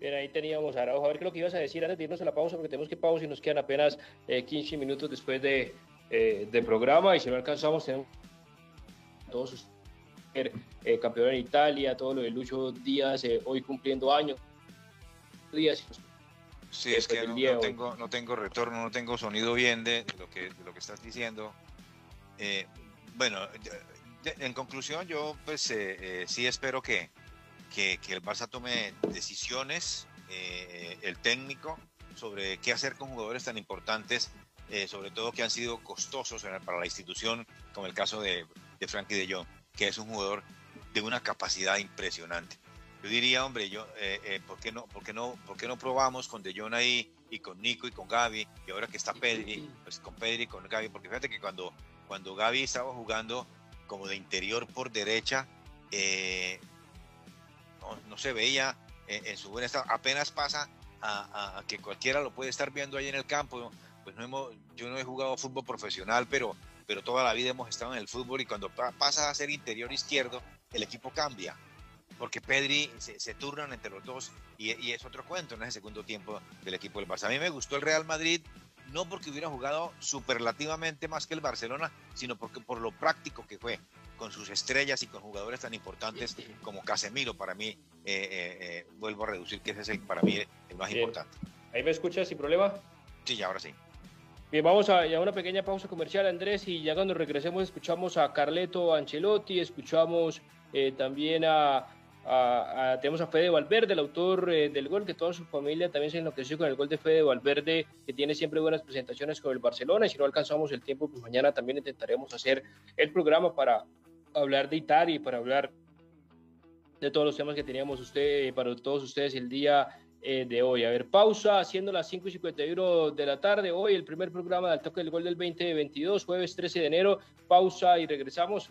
Bien, ahí teníamos a Araujo. A ver qué es lo que ibas a decir antes de irnos a la pausa, porque tenemos que pausa y nos quedan apenas 15 eh, minutos después de, eh, programa. Y si no alcanzamos, tenemos todos eh, campeón en Italia, todo lo de Lucho Díaz, eh, hoy cumpliendo años. Díaz. Sí, es que no, tengo, no tengo retorno, no tengo sonido bien de, lo, que, de lo que estás diciendo. bueno, en conclusión, yo pues sí espero que, que, el Barça tome decisiones, eh, el técnico, sobre qué hacer con jugadores tan importantes, eh, sobre todo que han sido costosos para la institución, como el caso de, de Frankie de Jong, que es un jugador de una capacidad impresionante. yo diría, hombre, yo, eh, eh, ¿por, qué no, por, qué no, ¿por qué no probamos con De Jong ahí y con Nico y con Gaby? Y ahora que está Pedri, pues con Pedri y con Gaby, porque fíjate que cuando, cuando Gaby estaba jugando como de interior por derecha, eh, no, se veía en, su buen estado. Apenas pasa a, que cualquiera lo puede estar viendo ahí en el campo. Pues no hemos, yo no he jugado fútbol profesional, pero, pero toda la vida hemos estado en el fútbol y cuando pasa a ser interior izquierdo, el equipo cambia porque Pedri se, turnan entre los dos y, es otro cuento en ese segundo tiempo del equipo del Barça. A mí me gustó el Real Madrid, no porque hubiera jugado superlativamente más que el Barcelona, sino porque por lo práctico que fue, con sus estrellas y con jugadores tan importantes como Casemiro, para mí, eh, eh, eh, vuelvo a reducir que ese es el, para mí el más importante. ¿Ahí me escuchas sin problema? Sí, ahora sí. Bien, vamos a, a, una pequeña pausa comercial, Andrés, y ya cuando regresemos escuchamos a Carleto Ancelotti, escuchamos también a, tenemos a Fede Valverde, el autor eh, del gol, que toda su familia también se enloqueció con el gol de Fede Valverde, que tiene siempre buenas presentaciones con el Barcelona. Y si no alcanzamos el tiempo, pues mañana también intentaremos hacer el programa para hablar de Italia y para hablar de todos los temas que teníamos usted, para todos ustedes el día eh, de hoy. A ver, pausa, haciendo las 5 y 51 de la tarde. Hoy el primer programa del toque del gol del 2022, jueves 13 de enero. Pausa y regresamos.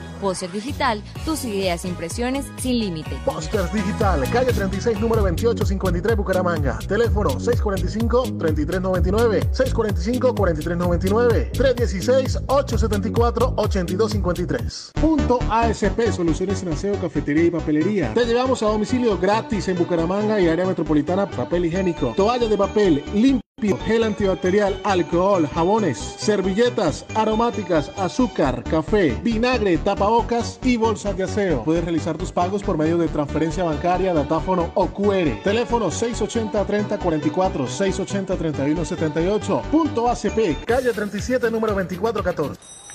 Póster Digital, tus ideas e impresiones sin límite. Póster Digital, calle 36, número 2853, Bucaramanga. Teléfono 645-3399, 645-4399, 316-874-8253. Punto ASP, soluciones en aseo, cafetería y papelería. Te llevamos a domicilio gratis en Bucaramanga y área metropolitana, papel higiénico, toalla de papel, limpio gel antibacterial, alcohol, jabones, servilletas, aromáticas, azúcar, café, vinagre, tapabocas y bolsas de aseo. Puedes realizar tus pagos por medio de transferencia bancaria, datáfono o QR. Teléfono 680-3044, 680-3178. Punto ACP, calle 37, número 2414.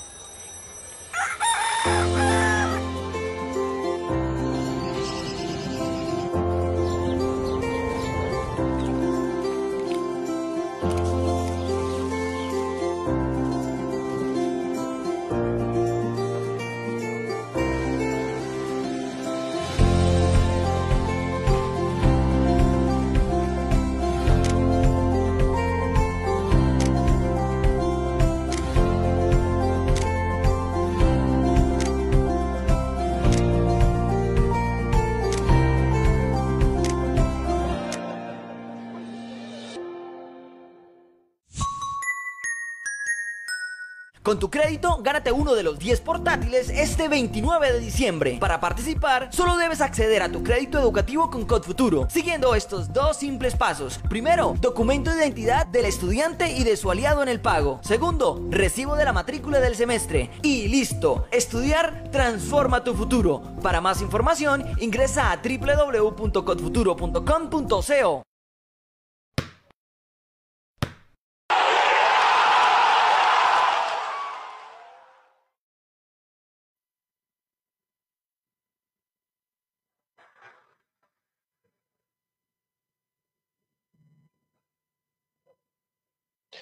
Crédito, gánate uno de los 10 portátiles este 29 de diciembre. Para participar, solo debes acceder a tu crédito educativo con Code Futuro, siguiendo estos dos simples pasos. Primero, documento de identidad del estudiante y de su aliado en el pago. Segundo, recibo de la matrícula del semestre. Y listo, estudiar transforma tu futuro. Para más información, ingresa a www.codfuturo.com.co.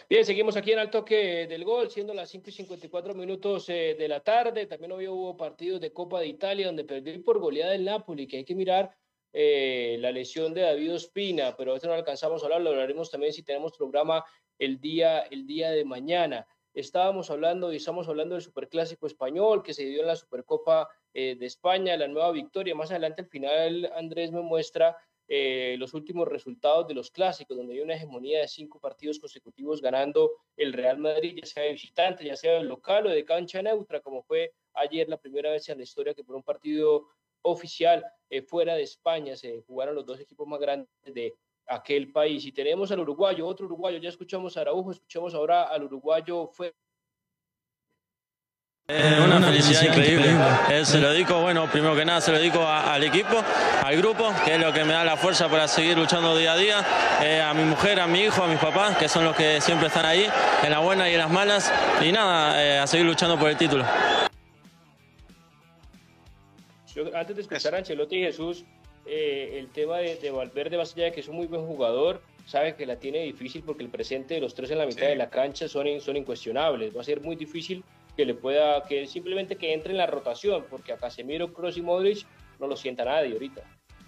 Bien, seguimos aquí en el toque del gol, siendo las 5 y 54 minutos eh, de la tarde. También hoy hubo partidos de Copa de Italia donde perdió por goleada el Napoli, que hay que mirar eh, la lesión de David Ospina, pero esto no alcanzamos a hablar, lo hablaremos también si tenemos programa el día, el día de mañana. Estábamos hablando y estamos hablando del Superclásico español que se dio en la Supercopa eh, de España, la nueva victoria. Más adelante al final Andrés me muestra eh, los últimos resultados de los clásicos, donde hay una hegemonía de cinco partidos consecutivos ganando el Real Madrid, ya sea de visitante, ya sea de local o de cancha neutra, como fue ayer la primera vez en la historia que por un partido oficial eh, fuera de España se jugaron los dos equipos más grandes de aquel país. Y tenemos al uruguayo, otro uruguayo, ya escuchamos a Araujo, escuchamos ahora al uruguayo fue Eh, una, felicidad, increíble. Eh, se lo dedico, bueno, primero que nada se lo dedico al equipo, al grupo, que es lo que me da la fuerza para seguir luchando día a día, eh, a mi mujer, a mi hijo, a mis papás, que son los que siempre están ahí, en las buenas y en las malas, y nada, a seguir luchando por el título. antes de escuchar a Ancelotti y Jesús, el tema de, Valverde, más allá de que es un muy buen jugador, sabe que la tiene difícil porque el presente de los tres en la mitad de la cancha son, son incuestionables. Va a ser muy difícil que le pueda, que simplemente que entre en la rotación, porque a Casemiro, Kroos y Modric no lo sienta nadie ahorita.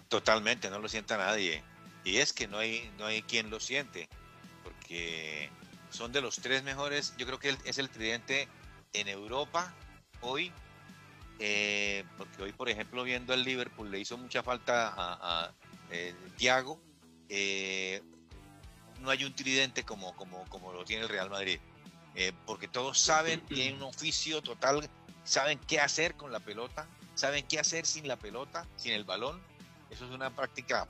Totalmente, no lo sienta nadie. Y es que no hay, no hay quien lo siente, porque son de los tres mejores, yo creo que es el tridente en Europa hoy, eh, porque hoy, por ejemplo, viendo al Liverpool, le hizo mucha falta a, eh, Thiago. Eh, no hay un tridente como, como, como lo tiene el Real Madrid. Eh, porque todos saben, tienen un oficio total, saben qué hacer con la pelota, saben qué hacer sin la pelota, sin el balón. Eso es una práctica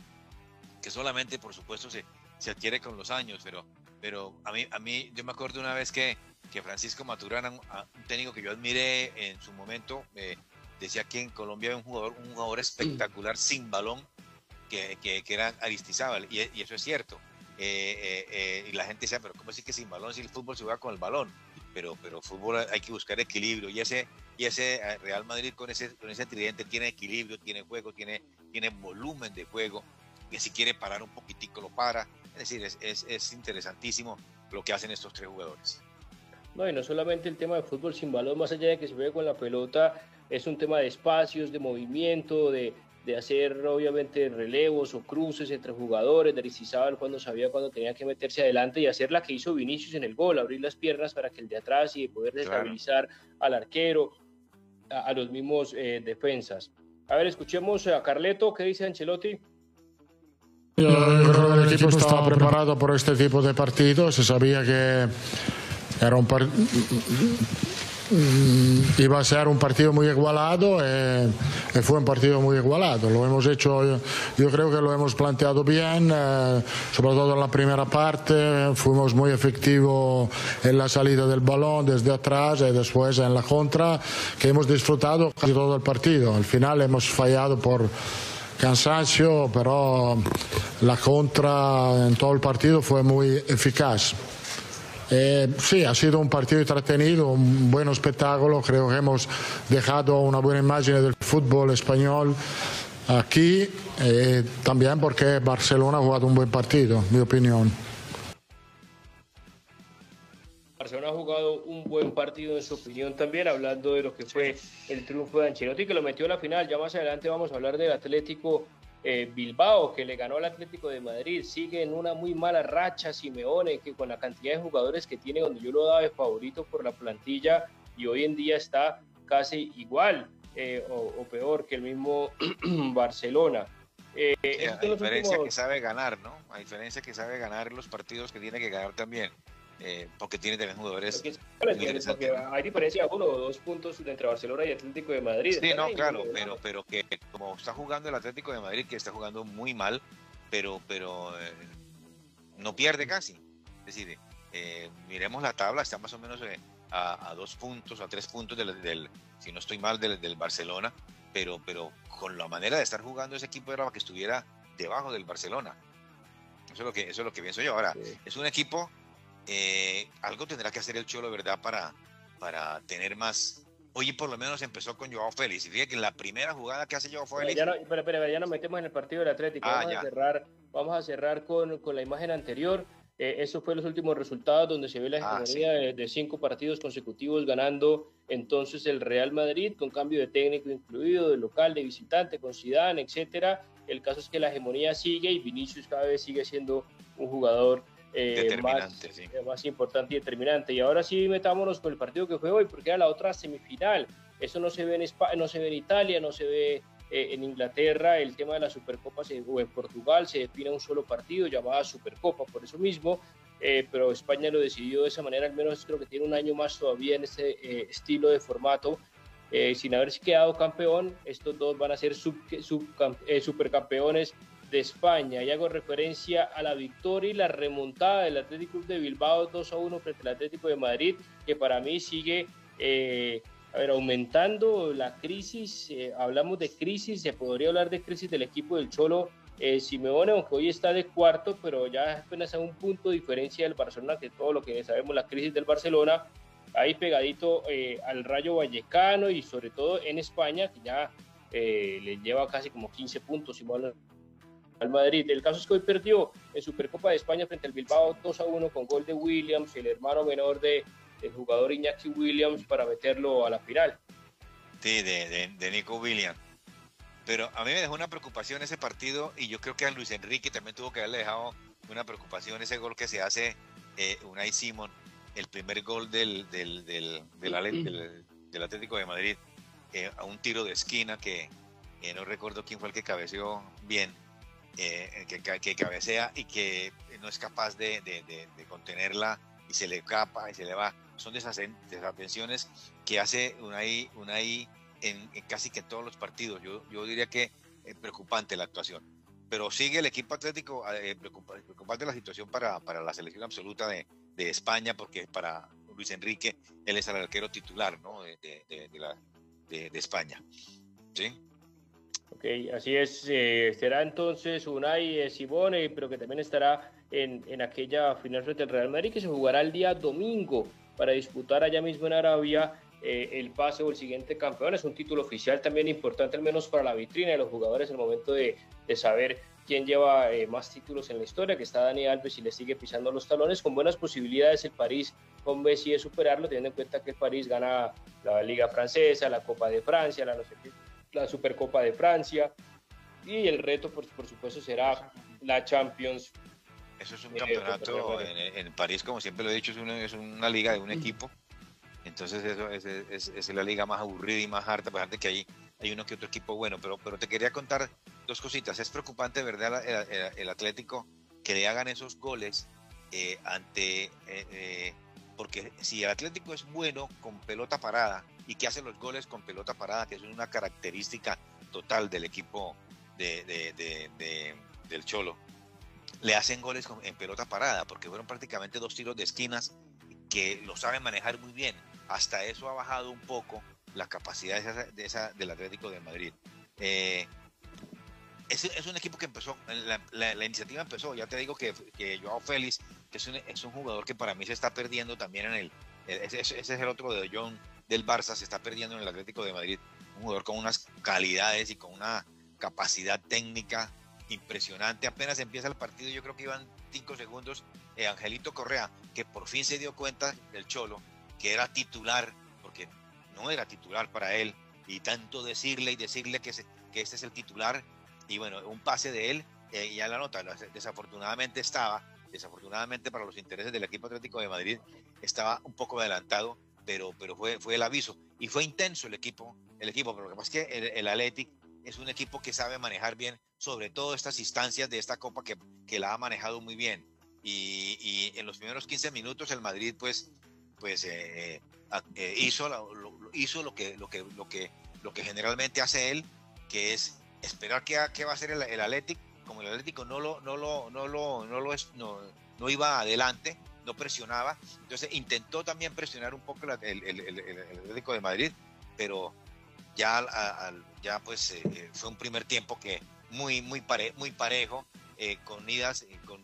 que solamente, por supuesto, se, se adquiere con los años, pero, pero a, mí, a mí, yo me acuerdo una vez que, que Francisco Maturana, un, técnico que yo admiré en su momento, eh, decía que en Colombia había un jugador, un jugador espectacular sin balón, que, que, que era Aristizábal, y, y eso es cierto. Eh, eh, eh, y la gente dice, pero ¿cómo así que sin balón? Si el fútbol se juega con el balón. Pero, pero fútbol hay que buscar equilibrio. Y ese, y ese Real Madrid con ese, con ese tridente tiene equilibrio, tiene juego, tiene, tiene volumen de juego. Que si quiere parar un poquitico lo para. Es decir, es, es, es interesantísimo lo que hacen estos tres jugadores. No, y no solamente el tema de fútbol sin balón, más allá de que se juegue con la pelota, es un tema de espacios, de movimiento, de, de hacer obviamente relevos o cruces entre jugadores, de Aristizábal cuando sabía cuando tenía que meterse adelante y hacer la que hizo Vinicius en el gol, abrir las piernas para que el de atrás y poder destabilizar al arquero, a, los mismos eh, defensas. A ver, escuchemos a Carleto, ¿qué dice Ancelotti? Yo creo que el equipo estaba preparado por este tipo de partidos, se sabía que era un partido iba a ser un partido muy igualado y, fue un partido muy igualado. Lo hemos hecho, yo, creo que lo hemos planteado bien, eh, sobre todo en la primera parte, fuimos muy efectivos en la salida del balón desde atrás y después en la contra, que hemos disfrutado casi todo el partido. Al final hemos fallado por cansancio, pero la contra en todo el partido fue muy eficaz. Eh, sí, ha sido un partido entretenido, un buen espectáculo. Creo que hemos dejado una buena imagen del fútbol español aquí, eh, también porque Barcelona ha jugado un buen partido, mi opinión. Barcelona ha jugado un buen partido en su opinión también, hablando de lo que fue el triunfo de Ancelotti, que lo metió a la final. Ya más adelante vamos a hablar del Atlético eh, Bilbao, que le ganó al Atlético de Madrid, sigue en una muy mala racha Simeone, que con la cantidad de jugadores que tiene, donde yo lo daba de favorito por la plantilla, y hoy en día está casi igual eh, o, peor que el mismo Barcelona. Eh, a diferencia que sabe ganar, ¿no? A diferencia que sabe ganar los partidos que tiene que ganar también. Eh, porque tiene también jugadores. Porque, hay diferencia uno o dos puntos entre Barcelona y Atlético de Madrid. Sí, no, claro, pero, pero que como está jugando el Atlético de Madrid, que está jugando muy mal, pero, pero eh, no pierde casi. Es decir, eh, miremos la tabla, está más o menos a, dos puntos, a tres puntos del, si no estoy mal, del, Barcelona, pero, pero con la manera de estar jugando ese equipo era para que estuviera debajo del Barcelona. Eso es lo que, eso es lo que pienso yo. Ahora, es un equipo eh, algo tendrá que hacer el Cholo, ¿verdad? Para, para tener más. Oye, por lo menos empezó con Joao Félix. Y fíjate que la primera jugada que hace Joao Félix. Ya no, pero, ya nos metemos en el partido del Atlético. Ah, vamos, a cerrar, vamos a cerrar con, con la imagen anterior. Eh, esos fueron los últimos resultados donde se ve la ah, hegemonía de, cinco partidos consecutivos ganando entonces el Real Madrid con cambio de técnico incluido, de local, de visitante, con Zidane, etcétera. El caso es que la hegemonía sigue y Vinicius cada vez sigue siendo un jugador eh, más, eh, más, importante y determinante. Y ahora sí metámonos con el partido que fue hoy, porque era la otra semifinal. Eso no se ve en, España, no se ve en Italia, no se ve eh, en Inglaterra. El tema de la Supercopa se, o en Portugal se define un solo partido llamada Supercopa, por eso mismo. pero España lo decidió de esa manera, al menos creo que tiene un año más todavía en ese estilo de formato. sin haberse quedado campeón, estos dos van a ser sub, sub, supercampeones de España. Y hago referencia a la victoria y la remontada del Atlético de Bilbao 2 a 1 frente al Atlético de Madrid, que para mí sigue eh, a ver, aumentando la crisis, eh, hablamos de crisis, se podría hablar de crisis del equipo del Cholo eh, Simeone, aunque hoy está de cuarto, pero ya apenas a un punto de diferencia del Barcelona, que todo lo que sabemos, la crisis del Barcelona, ahí pegadito eh, al Rayo Vallecano y sobre todo en España, que ya eh, le lleva casi como 15 puntos al Madrid. El caso es que hoy perdió en Supercopa de España frente al Bilbao 2 a 1 con gol de Williams, el hermano menor de, del jugador Iñaki Williams, para meterlo a la final. Sí, de, de Nico Williams. Pero a mí me dejó una preocupación ese partido y yo creo que a Luis Enrique también tuvo que haberle dejado una preocupación ese gol que se hace eh, Unai Simón, el primer gol del, del, del, del, Atlético de Madrid, eh, a un tiro de esquina que no recuerdo quién fue el que cabeceó bien, eh, que, que, cabecea y que no es capaz de, de, de, contenerla y se le capa y se le va. Son de desatenciones que hace Unai, Unai en, casi que todos los partidos. Yo, yo diría que es preocupante la actuación. Pero sigue el equipo atlético, eh, preocupante la situación para, para, la selección absoluta de, de, España, porque para Luis Enrique, él es el arquero titular ¿no? de, de, la, de, España. ¿Sí? Ok, así es. Eh, será entonces Unai eh, Simone, pero que también estará en, en aquella final frente al Real Madrid, que se jugará el día domingo para disputar allá mismo en Arabia eh, el pase o el siguiente campeón. Es un título oficial también importante, al menos para la vitrina de los jugadores, en el momento de, de saber quién lleva eh, más títulos en la historia, que está Dani Alves y le sigue pisando los talones, con buenas posibilidades el París con Messi de superarlo, teniendo en cuenta que el París gana la Liga Francesa, la Copa de Francia, la, no la Supercopa de Francia, y el reto, por, por supuesto, será la Champions. Eso es un eh, campeonato en, París, como siempre lo he dicho, es una, es una liga de un equipo entonces eso es, es, es, la liga más aburrida y más harta, aparte que ahí hay uno que otro equipo bueno, pero, pero te quería contar dos cositas. Es preocupante, ¿verdad? El, Atlético que le hagan esos goles eh, ante... Eh, eh, porque si el Atlético es bueno con pelota parada y que hace los goles con pelota parada, que es una característica total del equipo de, de, del Cholo, le hacen goles en pelota parada, porque fueron prácticamente dos tiros de esquinas que lo saben manejar muy bien hasta eso ha bajado un poco la capacidad de esa, del Atlético de Madrid. Eh, es, un equipo que empezó, la, iniciativa empezó, ya te digo que, que Joao Félix, que es un, es un, jugador que para mí se está perdiendo también en el, ese, es el otro de John del Barça, se está perdiendo en el Atlético de Madrid, un jugador con unas calidades y con una capacidad técnica impresionante, apenas empieza el partido, yo creo que iban cinco segundos, eh, Angelito Correa, que por fin se dio cuenta del Cholo, que era titular, porque no era titular para él, y tanto decirle y decirle que, que este es el titular, y bueno, un pase de él, eh, ya la nota, desafortunadamente estaba, desafortunadamente para los intereses del equipo Atlético de Madrid, estaba un poco adelantado, pero, pero fue, fue el aviso, y fue intenso el equipo, el equipo, pero lo que pasa es que el, el Athletic es un equipo que sabe manejar bien, sobre todo estas instancias de esta copa que, que la ha manejado muy bien. Y, en los primeros 15 minutos el Madrid pues pues eh, eh, hizo, lo, hizo lo que, lo, que, lo, que, lo que generalmente hace él, que es esperar qué, qué va a hacer el, el Atlético. Como el Atlético no lo, no lo, no lo, no lo no, no iba adelante, no presionaba, entonces intentó también presionar un poco el, el, Atlético de Madrid, pero ya, ya pues eh, fue un primer tiempo que muy, muy, pare, muy parejo, con idas, con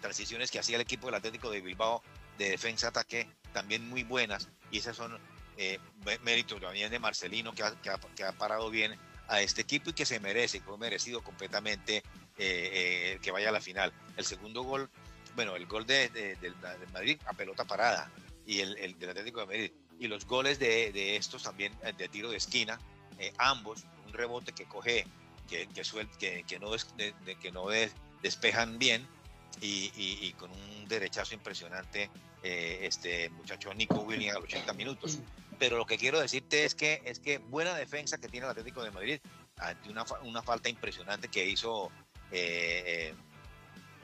transiciones que hacía el equipo del Atlético de Bilbao de defensa-ataque también muy buenas y esos son eh, méritos también de Marcelino que ha, que, ha, parado bien a este equipo y que se merece, fue merecido completamente eh, eh, que vaya a la final. El segundo gol, bueno, el gol de, de, Madrid a pelota parada y el, el, del Atlético de Madrid y los goles de, estos también de tiro de esquina, ambos, un rebote que coge, que, que, que, que no, que no despejan bien y, y, con un derechazo impresionante eh, este muchacho Nico Williams a los 80 minutos. Pero lo que quiero decirte es que, es que buena defensa que tiene el Atlético de Madrid ante una, una falta impresionante que hizo eh, eh,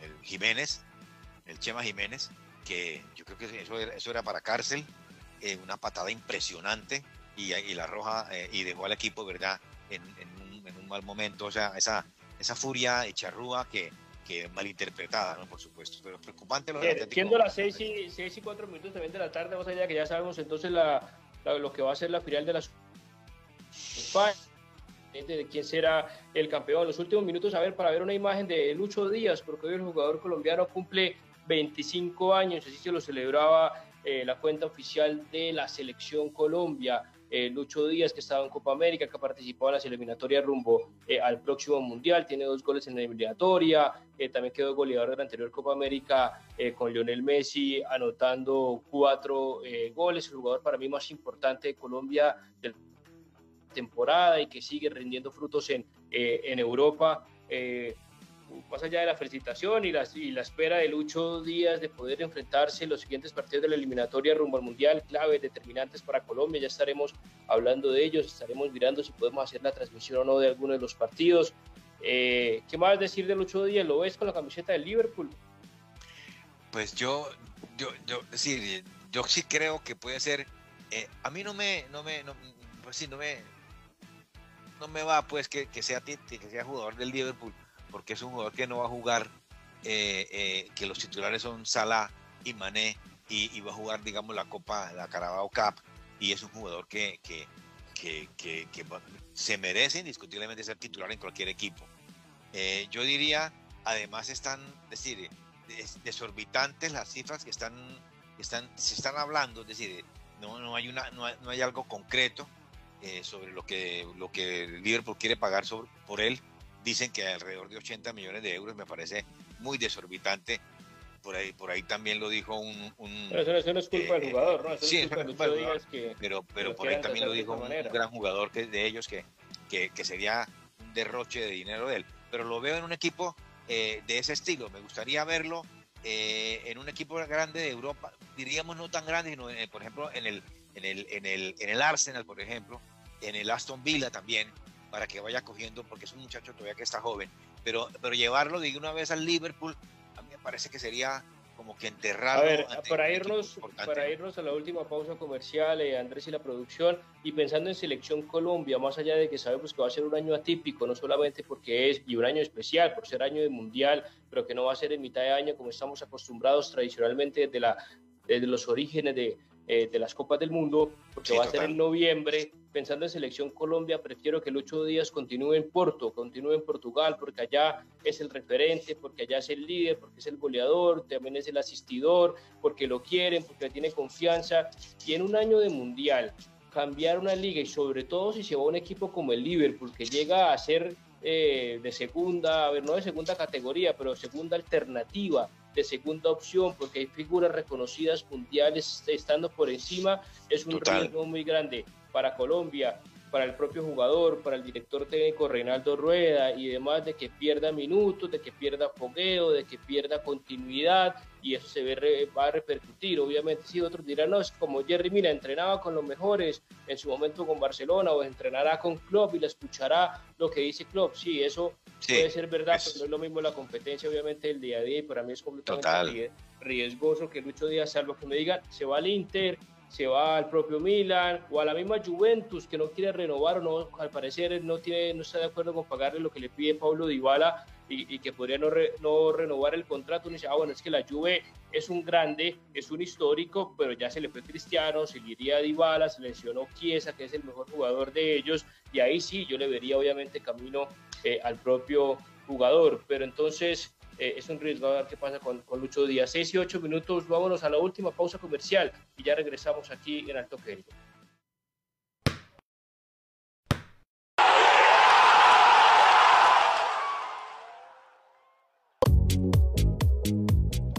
el Jiménez, el Chema Jiménez, que yo creo que eso era, eso era para cárcel, una patada impresionante y, y la roja y dejó al equipo, ¿verdad? En, un, en, un, mal momento, o sea, esa, esa furia y charrúa que, que malinterpretada, ¿no? Por supuesto, pero preocupante lo de Siendo las 6 y, 6 y 4 minutos también de la tarde, vamos allá que ya sabemos entonces la, lo que va a ser la final de la España de quién será el campeón. En los últimos minutos, a ver, para ver una imagen de Lucho Díaz, porque hoy el jugador colombiano cumple 25 años, así se lo celebraba eh, la cuenta oficial de la Selección Colombia. Eh, Lucho Díaz, que estaba en Copa América, que ha participado en las eliminatorias rumbo eh, al próximo Mundial, tiene dos goles en la eliminatoria, también quedó goleador de la anterior Copa América con Lionel Messi, anotando cuatro goles, el jugador para mí más importante de Colombia del temporada y que sigue rindiendo frutos en, eh, en Europa. Eh, más allá de la felicitación y la, y la espera de Lucho Díaz de poder enfrentarse en los siguientes partidos de la eliminatoria rumbo al Mundial, claves, determinantes para Colombia, ya estaremos hablando de ellos, estaremos mirando si podemos hacer la transmisión o no de alguno de los partidos. Eh, ¿Qué más decir de Lucho Díaz? ¿Lo ves con la camiseta del Liverpool? Pues yo, yo, yo, sí, yo sí creo que puede ser. a mí no me, no me, no, pues sí, no me, no me va pues que, sea, que sea jugador del Liverpool, porque es un jugador que no va a jugar, eh, eh, que los titulares son Salah y Mané, y, va a jugar, digamos, la Copa, la Carabao Cup, y es un jugador que, que, se merece indiscutiblemente ser titular en cualquier equipo. Eh, yo diría, además están, decir, desorbitantes las cifras que están, están, se están hablando, es decir, no, no, hay, una, no, hay, algo concreto eh, sobre lo que, lo que Liverpool quiere pagar sobre, por él. Dicen que alrededor de 80 millones de euros me parece muy desorbitante. Por ahí, por ahí también lo dijo un... pero eso, no es culpa del eh, jugador, ¿no? sí, es culpa del jugador, pero, pero por ahí también lo dijo un gran jugador que, de ellos que, que, que, sería un derroche de dinero de él. Pero lo veo en un equipo eh, de ese estilo. Me gustaría verlo en un equipo grande de Europa, diríamos no tan grande, sino por ejemplo en el, en el, en el, en el Arsenal, por ejemplo, en el Aston Villa también, para que vaya cogiendo, porque es un muchacho todavía que está joven, pero, pero llevarlo de una vez al Liverpool, a mí me parece que sería como que enterrarlo. A ver, para irnos, para irnos a la última pausa comercial, eh, Andrés y la producción, y pensando en Selección Colombia, más allá de que sabemos que va a ser un año atípico, no solamente porque es, y un año especial, por ser año de Mundial, pero que no va a ser en mitad de año como estamos acostumbrados tradicionalmente desde, la, desde los orígenes de, eh, de las Copas del Mundo, porque va a ser en noviembre. Pensando en Selección Colombia, prefiero que el ocho días continúe en Porto, continúe en Portugal, porque allá es el referente, porque allá es el líder, porque es el goleador, también es el asistidor, porque lo quieren, porque tiene confianza. Y en un año de Mundial, cambiar una liga y sobre todo si se va a un equipo como el Liverpool, que llega a ser eh, de segunda, a ver, no de segunda categoría, pero segunda alternativa de segunda opción, porque hay figuras reconocidas mundiales estando por encima, es un riesgo muy grande para Colombia, para el propio jugador, para el director técnico Reinaldo Rueda y demás, de que pierda minutos, de que pierda fogueo, de que pierda continuidad y eso se ve, va a repercutir. Obviamente, si otros dirán, no, es como Jerry Mina entrenaba con los mejores en su momento con Barcelona o entrenará con Klopp y la escuchará lo que dice Klopp. Sí, eso puede ser verdad, pero no es lo mismo la competencia, obviamente, el día a día y para mí es completamente riesgoso que Lucho Díaz, salvo que me digan, se va al Inter, se va al propio Milan o a la misma Juventus que no quiere renovar o no, al parecer no, tiene, no está de acuerdo con pagarle lo que le pide Pablo Dybala y, que podría no, no, renovar el contrato. Uno dice, ah, bueno, es que la Juve es un grande, es un histórico, pero ya se le fue Cristiano, se le iría Dybala, se lesionó Chiesa, que es el mejor jugador de ellos, y ahí sí, yo le vería obviamente camino eh, al propio jugador, pero entonces eh, es un riesgo a ver qué pasa con, con, Lucho Díaz. 6 y 8 minutos, vámonos a la última pausa comercial y ya regresamos aquí en Alto Querido.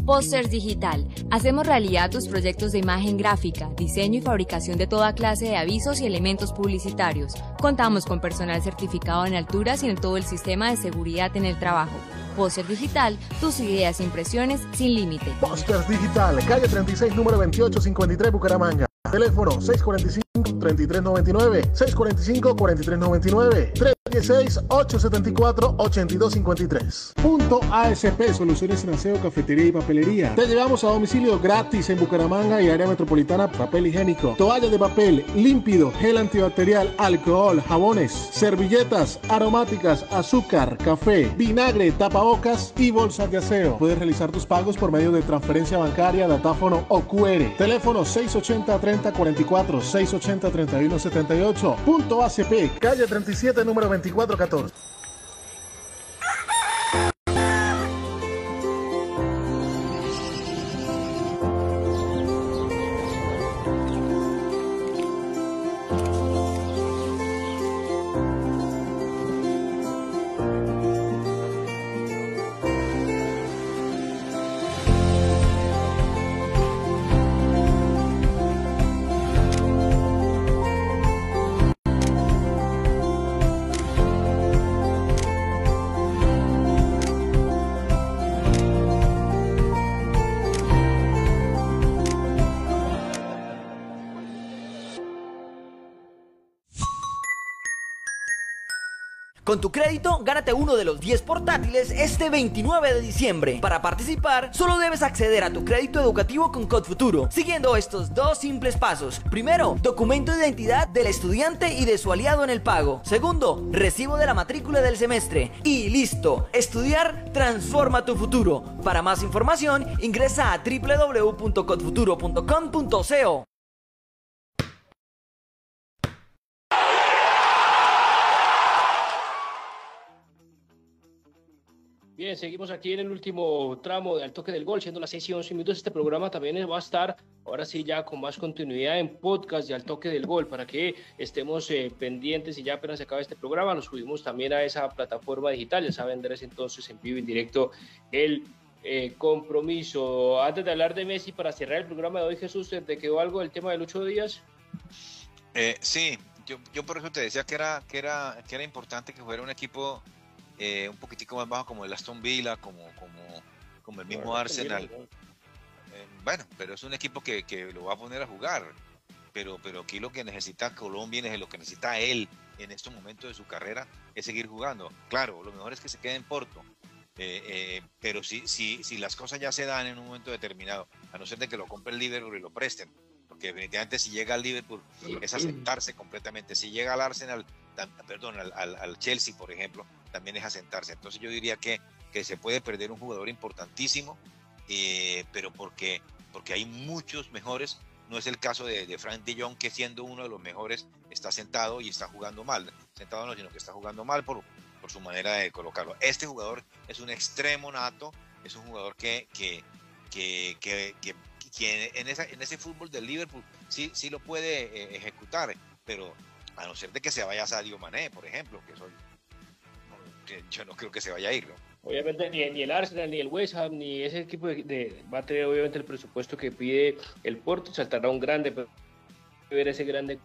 Posters Digital. Hacemos realidad tus proyectos de imagen gráfica, diseño y fabricación de toda clase de avisos y elementos publicitarios. Contamos con personal certificado en alturas y en todo el sistema de seguridad en el trabajo. Posters Digital, tus ideas e impresiones sin límite. Posters Digital, calle 36, número 2853, Bucaramanga. Teléfono 645-3399, 645-4399, 616-874-8253. Punto ASP, Soluciones en Aseo, Cafetería y Papelería. Te llevamos a domicilio gratis en Bucaramanga y área metropolitana papel higiénico, toalla de papel, límpido, gel antibacterial, alcohol, jabones, servilletas, aromáticas, azúcar, café, vinagre, tapabocas y bolsas de aseo. Puedes realizar tus pagos por medio de transferencia bancaria, datáfono o QR. Teléfono 680-3044, 680-3178. Punto ACP, calle 37, número 2414. Con tu crédito, gánate uno de los 10 portátiles este 29 de diciembre. Para participar, solo debes acceder a tu crédito educativo con Code Futuro, siguiendo estos dos simples pasos. Primero, documento de identidad del estudiante y de su aliado en el pago. Segundo, recibo de la matrícula del semestre. Y listo, estudiar transforma tu futuro. Para más información, ingresa a www.codefuturo.com.co. Bien, seguimos aquí en el último tramo del toque del gol, siendo las 6 y 11 minutos. Este programa también va a estar, ahora sí, ya con más continuidad en podcast de Al Toque del Gol, para que estemos eh, pendientes y ya apenas se acabe este programa, lo subimos también a esa plataforma digital. Ya saben, Andrés, entonces en vivo, en directo, el eh, compromiso. Antes de hablar de Messi, para cerrar el programa de hoy, Jesús, ¿te quedó algo del tema del ocho días? Eh, sí, yo, yo por eso te decía que era, que, era, que era importante que fuera un equipo eh, un poquitico más bajo como el Aston Villa, como, como, como el mismo Arsenal. Eh, bueno, pero es un equipo que, que, lo va a poner a jugar. Pero, pero aquí lo que necesita Colombia, lo que necesita él en estos momentos de su carrera, es seguir jugando. Claro, lo mejor es que se quede en Porto. Eh, pero si, si, si las cosas ya se dan en un momento determinado, a no ser de que lo compre el Liverpool y lo presten, porque definitivamente si llega al Liverpool es asentarse completamente. Si llega al Arsenal, perdón, al, al, Chelsea, por ejemplo, también es asentarse. Entonces yo diría que, que se puede perder un jugador importantísimo, eh, pero porque, porque hay muchos mejores. No es el caso de, de, Frank de Jong, que siendo uno de los mejores está sentado y está jugando mal. Sentado no, sino que está jugando mal por, por su manera de colocarlo. Este jugador es un extremo nato, es un jugador que, que, que, que, que en, esa, en ese fútbol del Liverpool sí, sí lo puede eh, ejecutar, pero a no ser de que se vaya a Sadio Mané, por ejemplo, que soy, yo no creo que se vaya a ir, Obviamente ni, el Arsenal, ni el West Ham, ni ese equipo de, va a tener obviamente el presupuesto que pide el Porto, saltará un grande, pero ver ese grande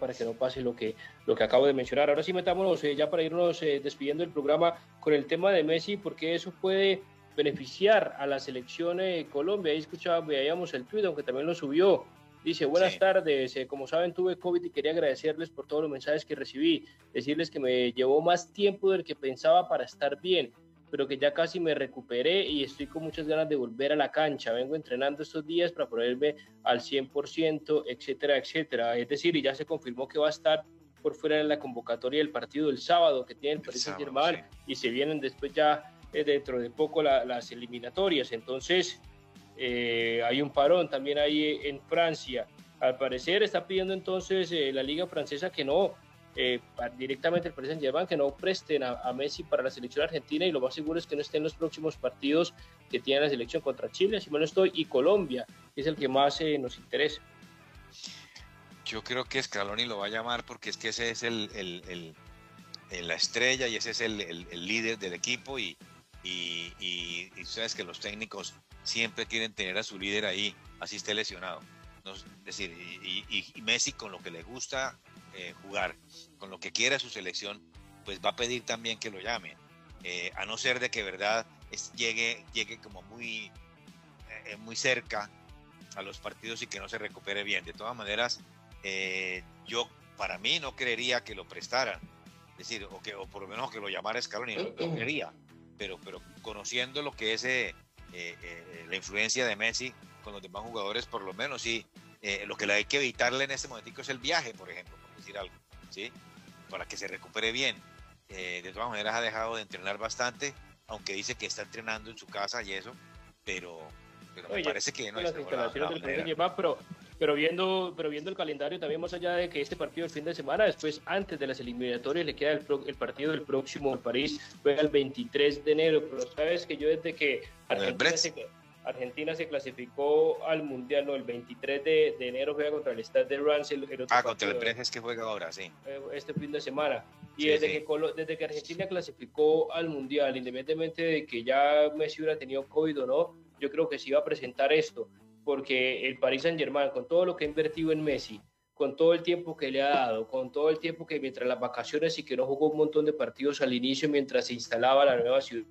para que no pase lo que, lo que acabo de mencionar. Ahora sí metámonos eh, ya para irnos eh, despidiendo el programa con el tema de Messi, porque eso puede beneficiar a la selección de Colombia. Ahí escuchaba, veíamos el tuit, aunque también lo subió Dice, buenas tardes, eh, como saben tuve COVID y quería agradecerles por todos los mensajes que recibí, decirles que me llevó más tiempo del que pensaba para estar bien, pero que ya casi me recuperé y estoy con muchas ganas de volver a la cancha. Vengo entrenando estos días para ponerme al 100%, etcétera, etcétera. Es decir, y ya se confirmó que va a estar por fuera de la convocatoria del partido del sábado que tiene el Paris Saint-Germain y se vienen después ya eh, dentro de poco las eliminatorias. Entonces, eh, hay un parón también ahí en Francia. Al parecer está pidiendo entonces eh, la liga francesa que no, eh, directamente el presidente Germain, que no presten a, Messi para la selección argentina y lo más seguro es que no estén los próximos partidos que tiene la selección contra Chile, si mal no estoy, y Colombia, que es el que más nos interesa. Yo creo que Scaloni lo va a llamar porque es que ese es el, el, la estrella y ese es el, líder del equipo y, y, y, y sabes que los técnicos siempre quieren tener a su líder ahí, así esté lesionado. es decir, y, Messi con lo que le gusta eh, jugar, con lo que quiere su selección, pues va a pedir también que lo llamen. Eh, a no ser de que verdad llegue, llegue como muy, eh, muy cerca a los partidos y que no se recupere bien. De todas maneras, yo para mí no creería que lo prestaran. Es decir, o, que, o por lo menos que lo llamara Scaloni, no quería, pero, pero conociendo lo que es eh, eh, eh, la influencia de Messi con los demás jugadores, por lo menos sí, lo que le hay que evitarle en este momento es el viaje, por ejemplo, por decir algo, ¿sí? Para que se recupere bien. de todas maneras ha dejado de entrenar bastante, aunque dice que está entrenando en su casa y eso, pero, pero me parece que no es pero pero viendo, pero viendo el calendario también más allá de que este partido el fin de semana, después antes de las eliminatorias le queda el, el partido del próximo París, juega el 23 de enero, pero sabes que yo desde que Argentina se, Argentina se clasificó al Mundial, no, el 23 de, enero juega contra el Stade de Reims. ah, contra el Brest es que juega ahora, sí. Eh, este fin de semana. Y desde, Que, desde que Argentina clasificó al Mundial, independientemente de que ya Messi hubiera tenido COVID o no, yo creo que se iba a presentar esto porque el Paris Saint Germain, con todo lo que ha invertido en Messi, con todo el tiempo que le ha dado, con todo el tiempo que mientras las vacaciones y que no jugó un montón de partidos al inicio mientras se instalaba la nueva ciudad,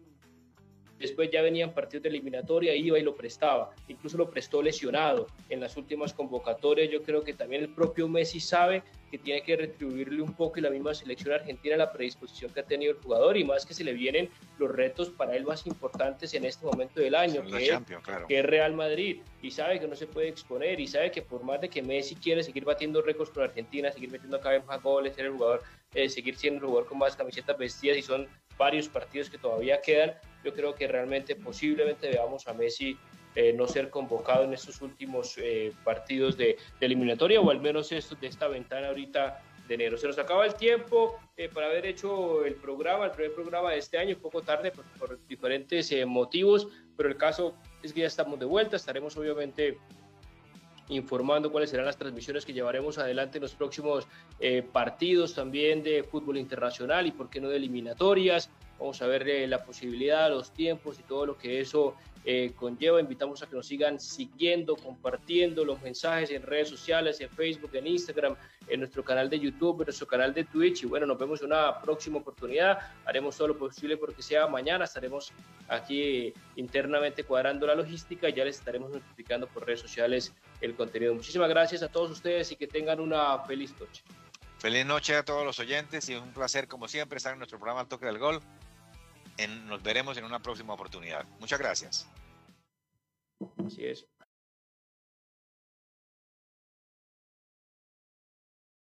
Después ya venían partidos de eliminatoria, iba y lo prestaba. Incluso lo prestó lesionado en las últimas convocatorias. Yo creo que también el propio Messi sabe que tiene que retribuirle un poco y la misma selección argentina la predisposición que ha tenido el jugador y más que se le vienen los retos para él más importantes en este momento del año, que, es, que es Real Madrid. Y sabe que no se puede exponer y sabe que por más de que Messi quiere seguir batiendo récords con Argentina, seguir metiendo cada vez más goles, ser el jugador, eh, seguir siendo el jugador con más camisetas vestidas y son varios partidos que todavía quedan, yo creo que realmente posiblemente veamos a Messi eh, no ser convocado en estos últimos eh, partidos de, eliminatoria o al menos esto de esta ventana ahorita de enero. Se nos acaba el tiempo eh, para haber hecho el programa, el primer programa de este año, un poco tarde por, por diferentes motivos, pero el caso es que ya estamos de vuelta, estaremos obviamente informando cuáles serán las transmisiones que llevaremos adelante en los próximos partidos también de fútbol internacional y por qué no de eliminatorias. Vamos a ver eh, la posibilidad, los tiempos y todo lo que eso eh, conlleva. Invitamos a que nos sigan siguiendo, compartiendo los mensajes en redes sociales, en Facebook, en Instagram, en nuestro canal de YouTube, en nuestro canal de Twitch. Y bueno, nos vemos en una próxima oportunidad. Haremos todo lo posible porque sea mañana. Estaremos aquí internamente cuadrando la logística y ya les estaremos notificando por redes sociales el contenido. Muchísimas gracias a todos ustedes y que tengan una feliz noche. Feliz noche a todos los oyentes y es un placer, como siempre, estar en nuestro programa Al Toque del Gol nos veremos en una próxima oportunidad. Muchas gracias. Es.